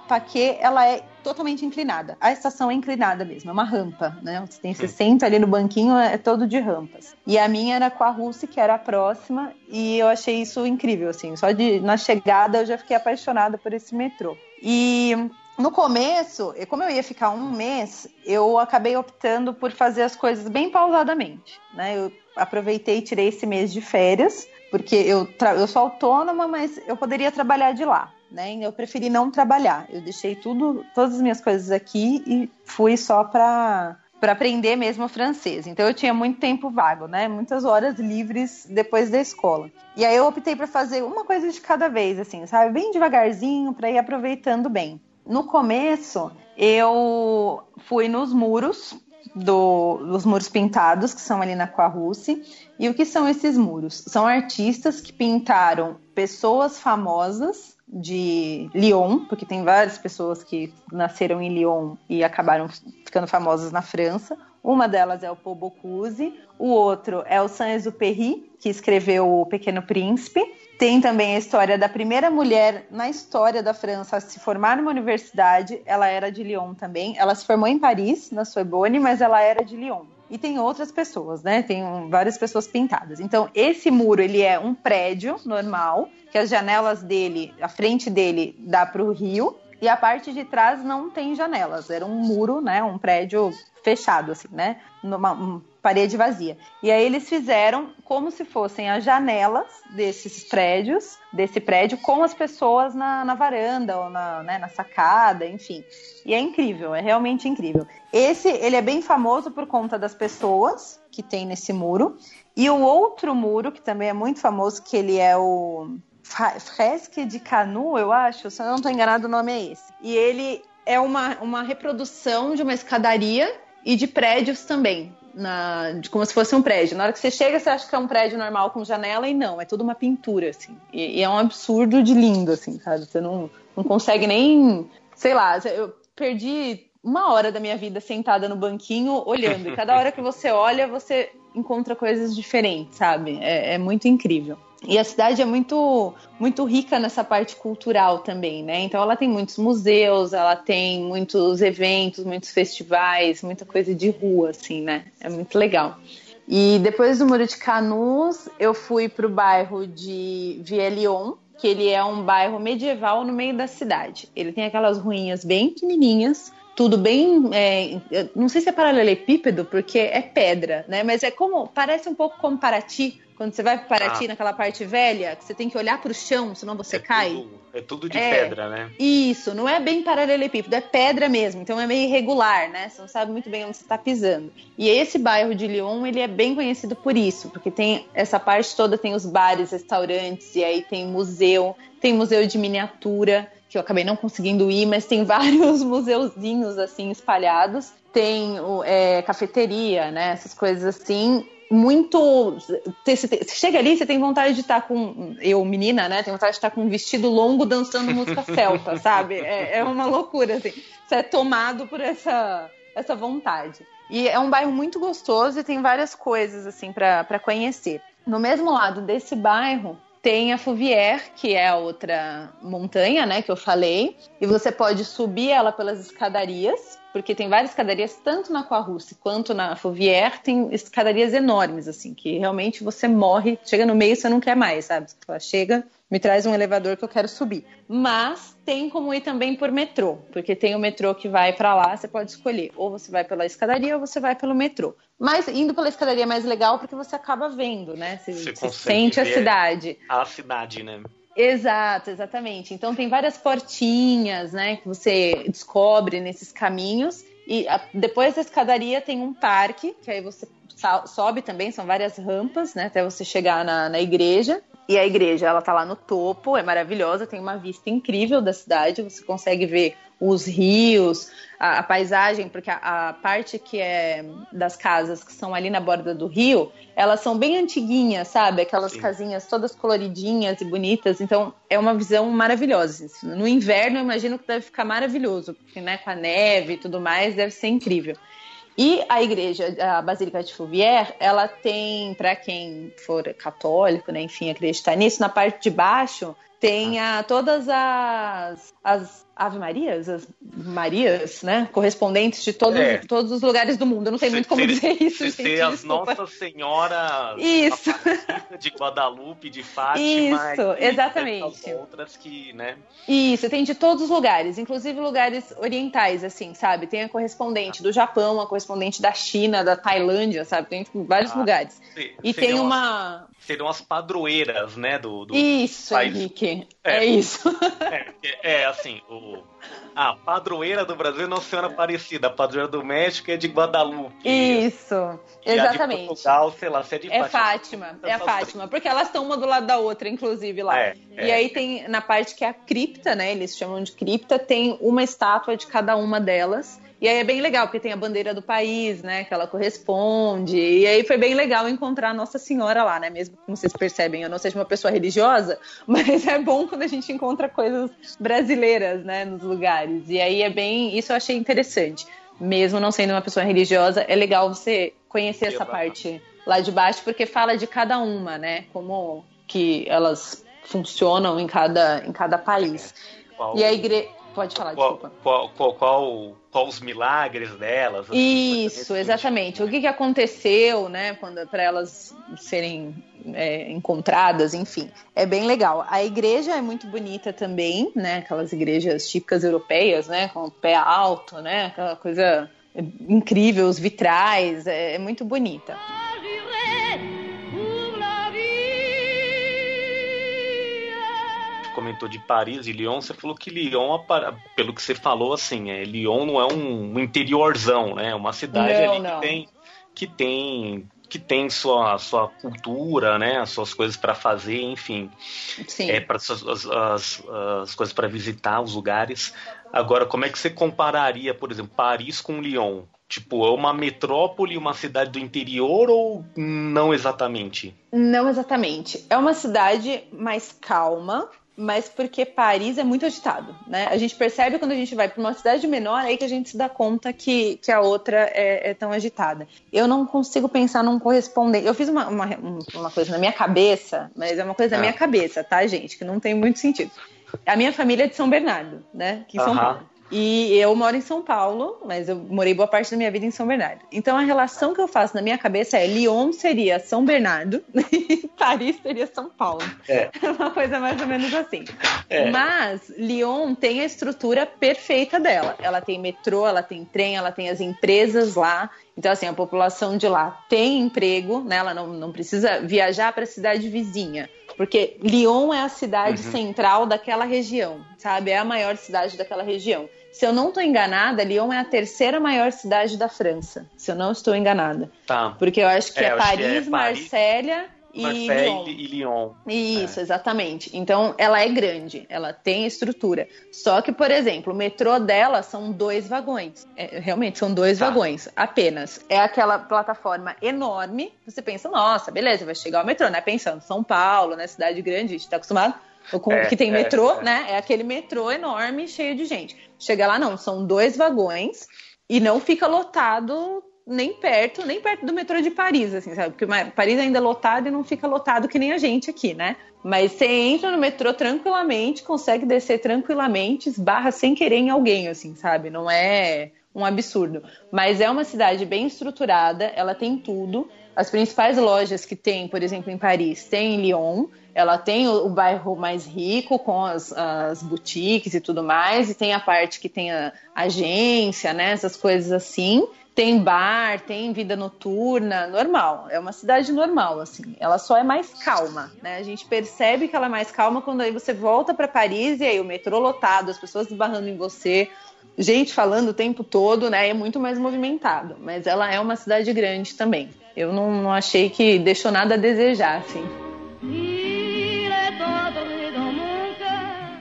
Paquet, ela é totalmente inclinada. A estação é inclinada mesmo, é uma rampa, né? Você tem 60 ali no banquinho, é todo de rampas. E a minha era com a Rússia, que era a próxima, e eu achei isso incrível, assim. Só de na chegada eu já fiquei apaixonada por esse metrô. E no começo, como eu ia ficar um mês, eu acabei optando por fazer as coisas bem pausadamente. Né? Eu aproveitei e tirei esse mês de férias, porque eu, eu sou autônoma, mas eu poderia trabalhar de lá. Né? Eu preferi não trabalhar. Eu deixei tudo, todas as minhas coisas aqui e fui só para para aprender mesmo francês. Então eu tinha muito tempo vago, né? Muitas horas livres depois da escola. E aí eu optei para fazer uma coisa de cada vez, assim, sabe? Bem devagarzinho para ir aproveitando bem no começo, eu fui nos muros do, dos muros pintados, que são ali na Quarrusse. E o que são esses muros? São artistas que pintaram pessoas famosas de Lyon, porque tem várias pessoas que nasceram em Lyon e acabaram ficando famosas na França. Uma delas é o Paul Bocuse, o outro é o Saint-Exupéry, que escreveu O Pequeno Príncipe. Tem também a história da primeira mulher na história da França a se formar numa universidade. Ela era de Lyon também. Ela se formou em Paris, na Sorbonne, mas ela era de Lyon. E tem outras pessoas, né? Tem várias pessoas pintadas. Então, esse muro, ele é um prédio normal, que as janelas dele, a frente dele dá para o rio, e a parte de trás não tem janelas. Era um muro, né? Um prédio fechado, assim, né? Numa, parede vazia. E aí eles fizeram como se fossem as janelas desses prédios, desse prédio, com as pessoas na, na varanda ou na, né, na sacada, enfim. E é incrível, é realmente incrível. Esse, ele é bem famoso por conta das pessoas que tem nesse muro. E o outro muro, que também é muito famoso, que ele é o Fresque de Canu, eu acho, se eu não estou enganado, o nome é esse. E ele é uma, uma reprodução de uma escadaria e de prédios também na, de, como se fosse um prédio. Na hora que você chega, você acha que é um prédio normal com janela e não, é tudo uma pintura, assim. E, e é um absurdo de lindo, assim, sabe? Você não, não consegue nem. Sei lá, eu perdi uma hora da minha vida sentada no banquinho olhando. E cada hora que você olha, você encontra coisas diferentes, sabe? É, é muito incrível. E a cidade é muito, muito rica nessa parte cultural também, né? Então ela tem muitos museus, ela tem muitos eventos, muitos festivais, muita coisa de rua, assim, né? É muito legal. E depois do Muro de Canus, eu fui para o bairro de Vielion, que ele é um bairro medieval no meio da cidade. Ele tem aquelas ruínas bem pequenininhas, tudo bem. É, não sei se é paralelepípedo, porque é pedra, né? Mas é como. Parece um pouco como Paraty, quando você vai para Paraty, ah. naquela parte velha, que você tem que olhar para o chão, senão você é cai. Tudo, é tudo de é, pedra, né? Isso, não é bem paralelepípedo, é pedra mesmo. Então é meio irregular, né? Você não sabe muito bem onde você está pisando. E esse bairro de Lyon, ele é bem conhecido por isso, porque tem essa parte toda, tem os bares, restaurantes, e aí tem museu, tem museu de miniatura, que eu acabei não conseguindo ir, mas tem vários museuzinhos assim espalhados. Tem é, cafeteria, né? Essas coisas assim muito. Você chega ali, você tem vontade de estar com. Eu, menina, né? Tem vontade de estar com um vestido longo dançando música celta, sabe? É, é, uma loucura, assim. Você é tomado por essa, essa vontade. E é um bairro muito gostoso e tem várias coisas, assim, para conhecer. No mesmo lado desse bairro, tem a Fouvier, que é a outra montanha, né, que eu falei, e você pode subir ela pelas escadarias, porque tem várias escadarias, tanto na Quarrusse quanto na Fouvier, tem escadarias enormes, assim, que realmente você morre, chega no meio e você não quer mais, sabe? Você fala, chega, me traz um elevador que eu quero subir. Mas tem como ir também por metrô, porque tem o metrô que vai para lá, você pode escolher, ou você vai pela escadaria ou você vai pelo metrô. Mas indo pela escadaria é mais legal porque você acaba vendo, né? Você, você, você sente a cidade. A cidade, né? Exato, exatamente. Então tem várias portinhas, né, que você descobre nesses caminhos. E a, depois da escadaria tem um parque, que aí você sobe também, são várias rampas, né, até você chegar na, na igreja. E a igreja, ela tá lá no topo, é maravilhosa, tem uma vista incrível da cidade, você consegue ver os rios, a, a paisagem, porque a, a parte que é das casas que são ali na borda do rio, elas são bem antiguinhas, sabe? Aquelas Sim. casinhas todas coloridinhas e bonitas, então é uma visão maravilhosa. No inverno, eu imagino que deve ficar maravilhoso, porque né, com a neve e tudo mais, deve ser incrível. E a igreja, a Basílica de Fouvier, ela tem, para quem for católico, né, enfim, acreditar nisso, na parte de baixo tem a, todas as, as Ave Marias, as Marias, né, correspondentes de todos, É. todos os lugares do mundo. Eu não sei muito como Ser- dizer isso, ser- gente, as desculpa. Nossas Senhoras Isso. De Guadalupe, de Fátima. Isso, e exatamente. outras que, né? Isso, tem de todos os lugares, inclusive lugares orientais, assim, sabe? Tem a correspondente do Japão, a correspondente da China, da Tailândia, sabe? Tem tipo, vários Ah, lugares. se- E tem as- uma. seriam as padroeiras, né? Do, do Isso, país. Henrique. É. É, isso. É, é, assim, o, a padroeira do Brasil é Nossa Senhora Aparecida, a padroeira do México é de Guadalupe. Isso, E a de exatamente. Portugal, sei lá, se é de É Fátima, é a Essas Fátima, porque elas estão uma do lado da outra, inclusive lá. É, e é. aí tem na parte que é a cripta, né? Eles chamam de cripta, tem uma estátua de cada uma delas. E aí é bem legal, porque tem a bandeira do país, né? Que ela corresponde. E aí foi bem legal encontrar a Nossa Senhora lá, né? Mesmo como vocês percebem, eu não seja uma pessoa religiosa, mas é bom quando a gente encontra coisas brasileiras, né? Nos lugares. E aí é bem. Isso eu achei interessante. Mesmo não sendo uma pessoa religiosa, é legal você conhecer essa parte lá de baixo, porque fala de cada uma, né? Como que elas funcionam em cada, em cada país. Qual, E a igreja. Pode falar, qual, desculpa. qual, qual, qual, qual os milagres delas? Isso, nesse exatamente. O que, que aconteceu, né, quando para elas serem é, encontradas, enfim, é bem legal. A igreja é muito bonita também, né, aquelas igrejas típicas europeias, né, com o pé alto, né, aquela coisa incrível, os vitrais, é, é muito bonita. Comentou de Paris e Lyon, você falou que Lyon, pelo que você falou, assim, é, Lyon não é um, um interiorzão, né? É uma cidade Não, ali não. que tem que tem que tem sua, sua cultura, né? As suas coisas para fazer, enfim, Sim. é para as, as, as coisas para visitar os lugares. Agora, como é que você compararia, por exemplo, Paris com Lyon? Tipo, é uma metrópole, uma cidade do interior ou não exatamente? Não exatamente. É uma cidade mais calma, mas porque Paris é muito agitado, né? A gente percebe quando a gente vai para uma cidade menor, aí que a gente se dá conta que, que a outra é, é tão agitada. Eu não consigo pensar num correspondente. Eu fiz uma, uma, uma coisa na minha cabeça, mas é uma coisa da Ah. minha cabeça, tá, gente? Que não tem muito sentido. A minha família é de São Bernardo, né? Aqui em São. Paulo. E eu moro em São Paulo, mas eu morei boa parte da minha vida em São Bernardo. Então a relação que eu faço na minha cabeça é Lyon seria São Bernardo e Paris seria São Paulo. É. uma coisa mais ou menos assim. É. Mas Lyon tem a estrutura perfeita dela. Ela tem metrô, ela tem trem, ela tem as empresas lá. Então, assim, a população de lá tem emprego, né? Ela não, não precisa viajar para a cidade vizinha. Porque Lyon é a cidade Uhum. central daquela região, sabe? É a maior cidade daquela região. Se eu não estou enganada, Lyon é a terceira maior cidade da França. Se eu não estou enganada. Tá. Porque eu acho que É, é, é Paris, Marsella e Marseille Lyon. e Lyon. Isso, exatamente. Então, ela é grande, ela tem estrutura. Só que, por exemplo, o metrô dela são dois vagões. É, realmente, são dois Tá. vagões apenas. É aquela plataforma enorme. Você pensa, nossa, beleza, vai chegar o metrô, né? Pensando, São Paulo, né? Cidade grande, a gente tá acostumado com É, que tem é, metrô, é. né? É aquele metrô enorme, cheio de gente. Chega lá, não, são dois vagões e não fica lotado nem perto, nem perto do metrô de Paris, assim, sabe? Porque Paris ainda é lotado e não fica lotado que nem a gente aqui, né? Mas você entra no metrô tranquilamente, consegue descer tranquilamente, esbarra sem querer em alguém, assim, sabe? Não é um absurdo. Mas é uma cidade bem estruturada, ela tem tudo. As principais lojas que tem, por exemplo, em Paris, tem em Lyon. Ela tem o, o bairro mais rico, com as, as boutiques e tudo mais, e tem a parte que tem a agência, né? Essas coisas assim. Tem bar, tem vida noturna, normal. É uma cidade normal, assim. Ela só é mais calma, né? A gente percebe que ela é mais calma quando aí você volta para Paris e aí o metrô lotado, as pessoas esbarrando em você, gente falando o tempo todo, né? É muito mais movimentado. Mas ela é uma cidade grande também. Eu não, não achei que deixou nada a desejar, assim.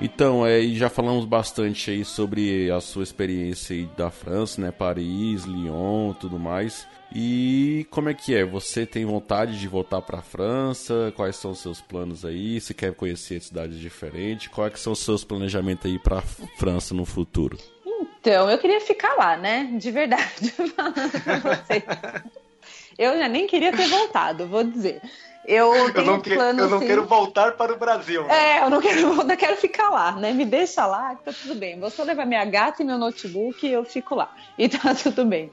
Então, é, já falamos bastante aí sobre a sua experiência aí da França, né? Paris, Lyon, tudo mais. E como é que é? Você tem vontade de voltar para a França? Quais são os seus planos aí? Você quer conhecer cidades diferentes? Quais são os seus planejamentos aí para a França no futuro? Então, eu queria ficar lá, né? De verdade, falando vocês. Eu já nem queria ter voltado, vou dizer. Eu, Eu tenho não, que- plano, eu não sim. quero voltar para o Brasil. né? É, eu não quero voltar, quero ficar lá, né? Me deixa lá, que tá tudo bem. Vou só levar minha gata e meu notebook e eu fico lá. E tá tudo bem.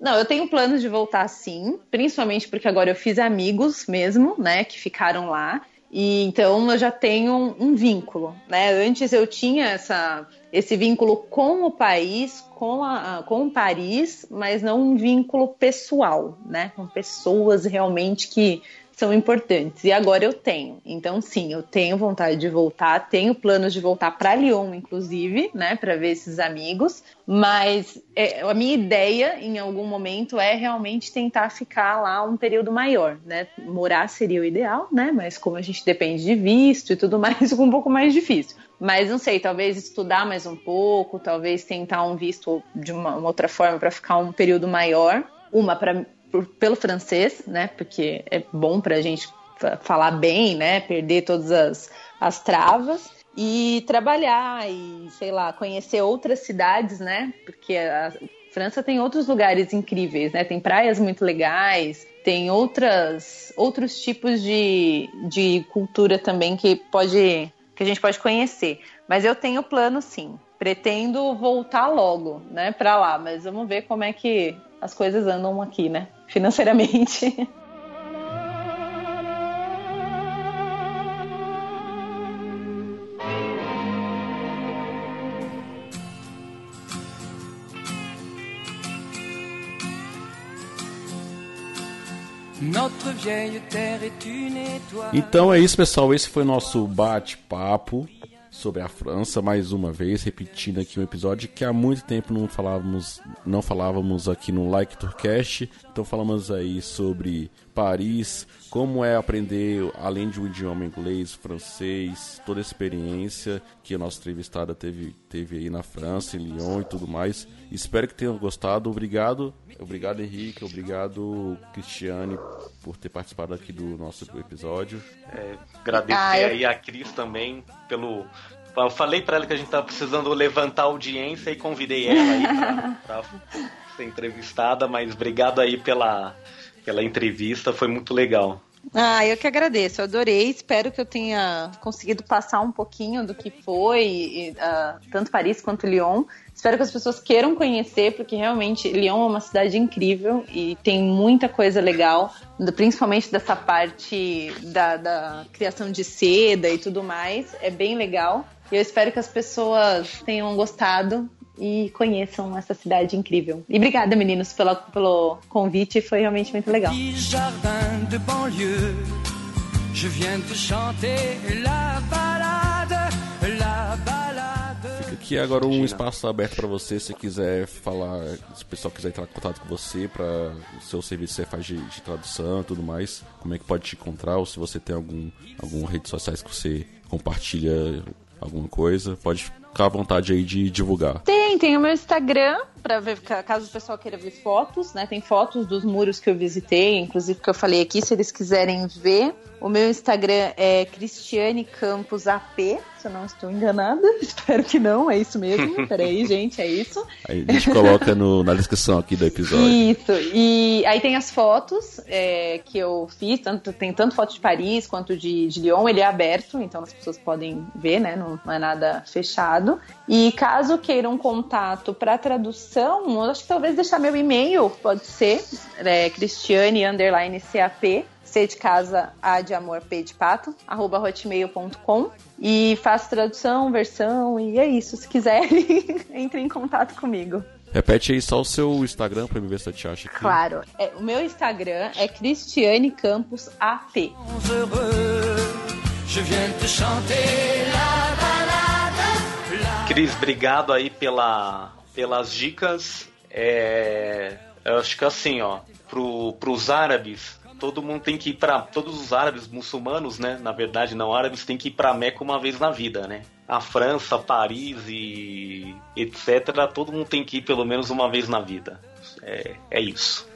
Não, eu tenho planos de voltar sim, principalmente porque agora eu fiz amigos mesmo, né, que ficaram lá. E então eu já tenho um, um vínculo, né? Antes eu tinha essa, esse vínculo com o país, com, a, com Paris, mas não um vínculo pessoal, né? Com pessoas realmente que são importantes. E agora eu tenho. Então, sim, eu tenho vontade de voltar, tenho planos de voltar para Lyon, inclusive, né, para ver esses amigos. Mas é, a minha ideia, em algum momento, é realmente tentar ficar lá um período maior, né? Morar seria o ideal, né? Mas como a gente depende de visto e tudo mais, fica um pouco mais difícil. Mas não sei, talvez estudar mais um pouco, talvez tentar um visto de uma, uma outra forma para ficar um período maior. Uma para por- pelo francês, né? Porque é bom para a gente fa- falar bem, né? Perder todas as, as travas e trabalhar e sei lá conhecer outras cidades, né? Porque a França tem outros lugares incríveis, né? Tem praias muito legais, tem outras outros tipos de, de cultura também que pode que a gente pode conhecer. Mas eu tenho plano sim. Pretendo voltar logo, né, para lá, mas vamos ver como é que as coisas andam aqui, né, financeiramente. Então é isso, pessoal. Esse foi o nosso bate-papo sobre a França, mais uma vez, repetindo aqui um episódio que há muito tempo não falávamos, não falávamos aqui no Like Tourcast. Então falamos aí sobre Paris, como é aprender, além de um idioma inglês, francês, toda a experiência que a nossa entrevistada teve, teve aí na França, em Lyon e tudo mais. Espero que tenham gostado. Obrigado. Obrigado, Henrique. Obrigado, Cristiane, por ter participado aqui do nosso episódio. É, agradecer Ah, eu- aí a Cris também pelo. Eu falei pra ela que a gente tava precisando levantar a audiência e convidei ela aí pra, pra ser entrevistada, mas obrigado aí pela, pela entrevista, foi muito legal. Ah, eu que agradeço, eu adorei. Espero que eu tenha conseguido passar um pouquinho do que foi, ah, tanto Paris quanto Lyon. Espero que as pessoas queiram conhecer, porque realmente Lyon é uma cidade incrível e tem muita coisa legal, principalmente dessa parte da, da criação de seda e tudo mais. É bem legal. E eu espero que as pessoas tenham gostado e conheçam essa cidade incrível. E obrigada, meninos, pela, pelo convite, foi realmente muito legal. Petit jardin de banlieue, je viens te chanter la balade, la balade. Fica aqui agora um espaço aberto para você, se quiser falar, se o pessoal quiser entrar em contato com você para o seu serviço que você faz de, de tradução e tudo mais, como é que pode te encontrar, ou se você tem algum alguma redes sociais que você compartilha alguma coisa, pode ficar à vontade aí de divulgar. Tem, tem o meu Instagram, pra ver, ca- caso o pessoal queira ver fotos, né? Tem fotos dos muros que eu visitei, inclusive que eu falei aqui, se eles quiserem ver. O meu Instagram é Cristiane Campos AP, se eu não estou enganada. Espero que não, é isso mesmo. Peraí, gente, é isso. Aí a gente coloca no- na descrição aqui do episódio. Isso, e aí tem as fotos é, que eu fiz, tanto, tem tanto foto de Paris quanto de, de Lyon, ele é aberto, então as pessoas podem ver, né? Não, não é nada fechado. E caso queiram contato para tradução, eu acho que talvez deixar meu e-mail, pode ser, é Cristiane underline CAP. C de casa, A de amor, P de pato, arroba hotmail.com. E faço tradução, versão, e é isso. Se quiserem, entre em contato comigo. Repete aí só o seu Instagram pra me ver se eu te acho aqui. Claro. É, o meu Instagram é Cristiane Campos AP. Cris, obrigado aí pela, pelas dicas. É, eu acho que assim, ó, pro, pros árabes, todo mundo tem que ir para todos os árabes muçulmanos, né? Na verdade, não árabes, tem que ir para Meca uma vez na vida, né? A França, Paris e etc. Todo mundo tem que ir pelo menos uma vez na vida. É, é isso.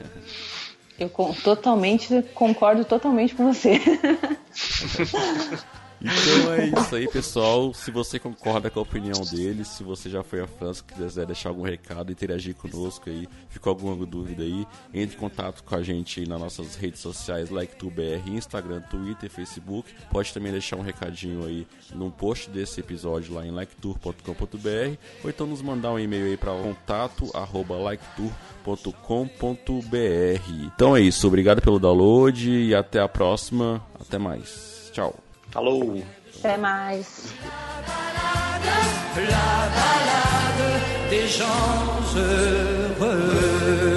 Eu totalmente concordo totalmente com você. Então é isso aí, pessoal. Se você concorda com a opinião dele, se você já foi à França, quiser deixar algum recado, interagir conosco aí, ficou alguma dúvida aí, entre em contato com a gente aí nas nossas redes sociais, LikeTubeBR, Instagram, Twitter, Facebook. Pode também deixar um recadinho aí no post desse episódio lá em liketour.com.br ou então nos mandar um e-mail aí para contato. Então é isso, obrigado pelo download e até a próxima. Até mais. Tchau. Falou! Até mais! La balade des gens heureux.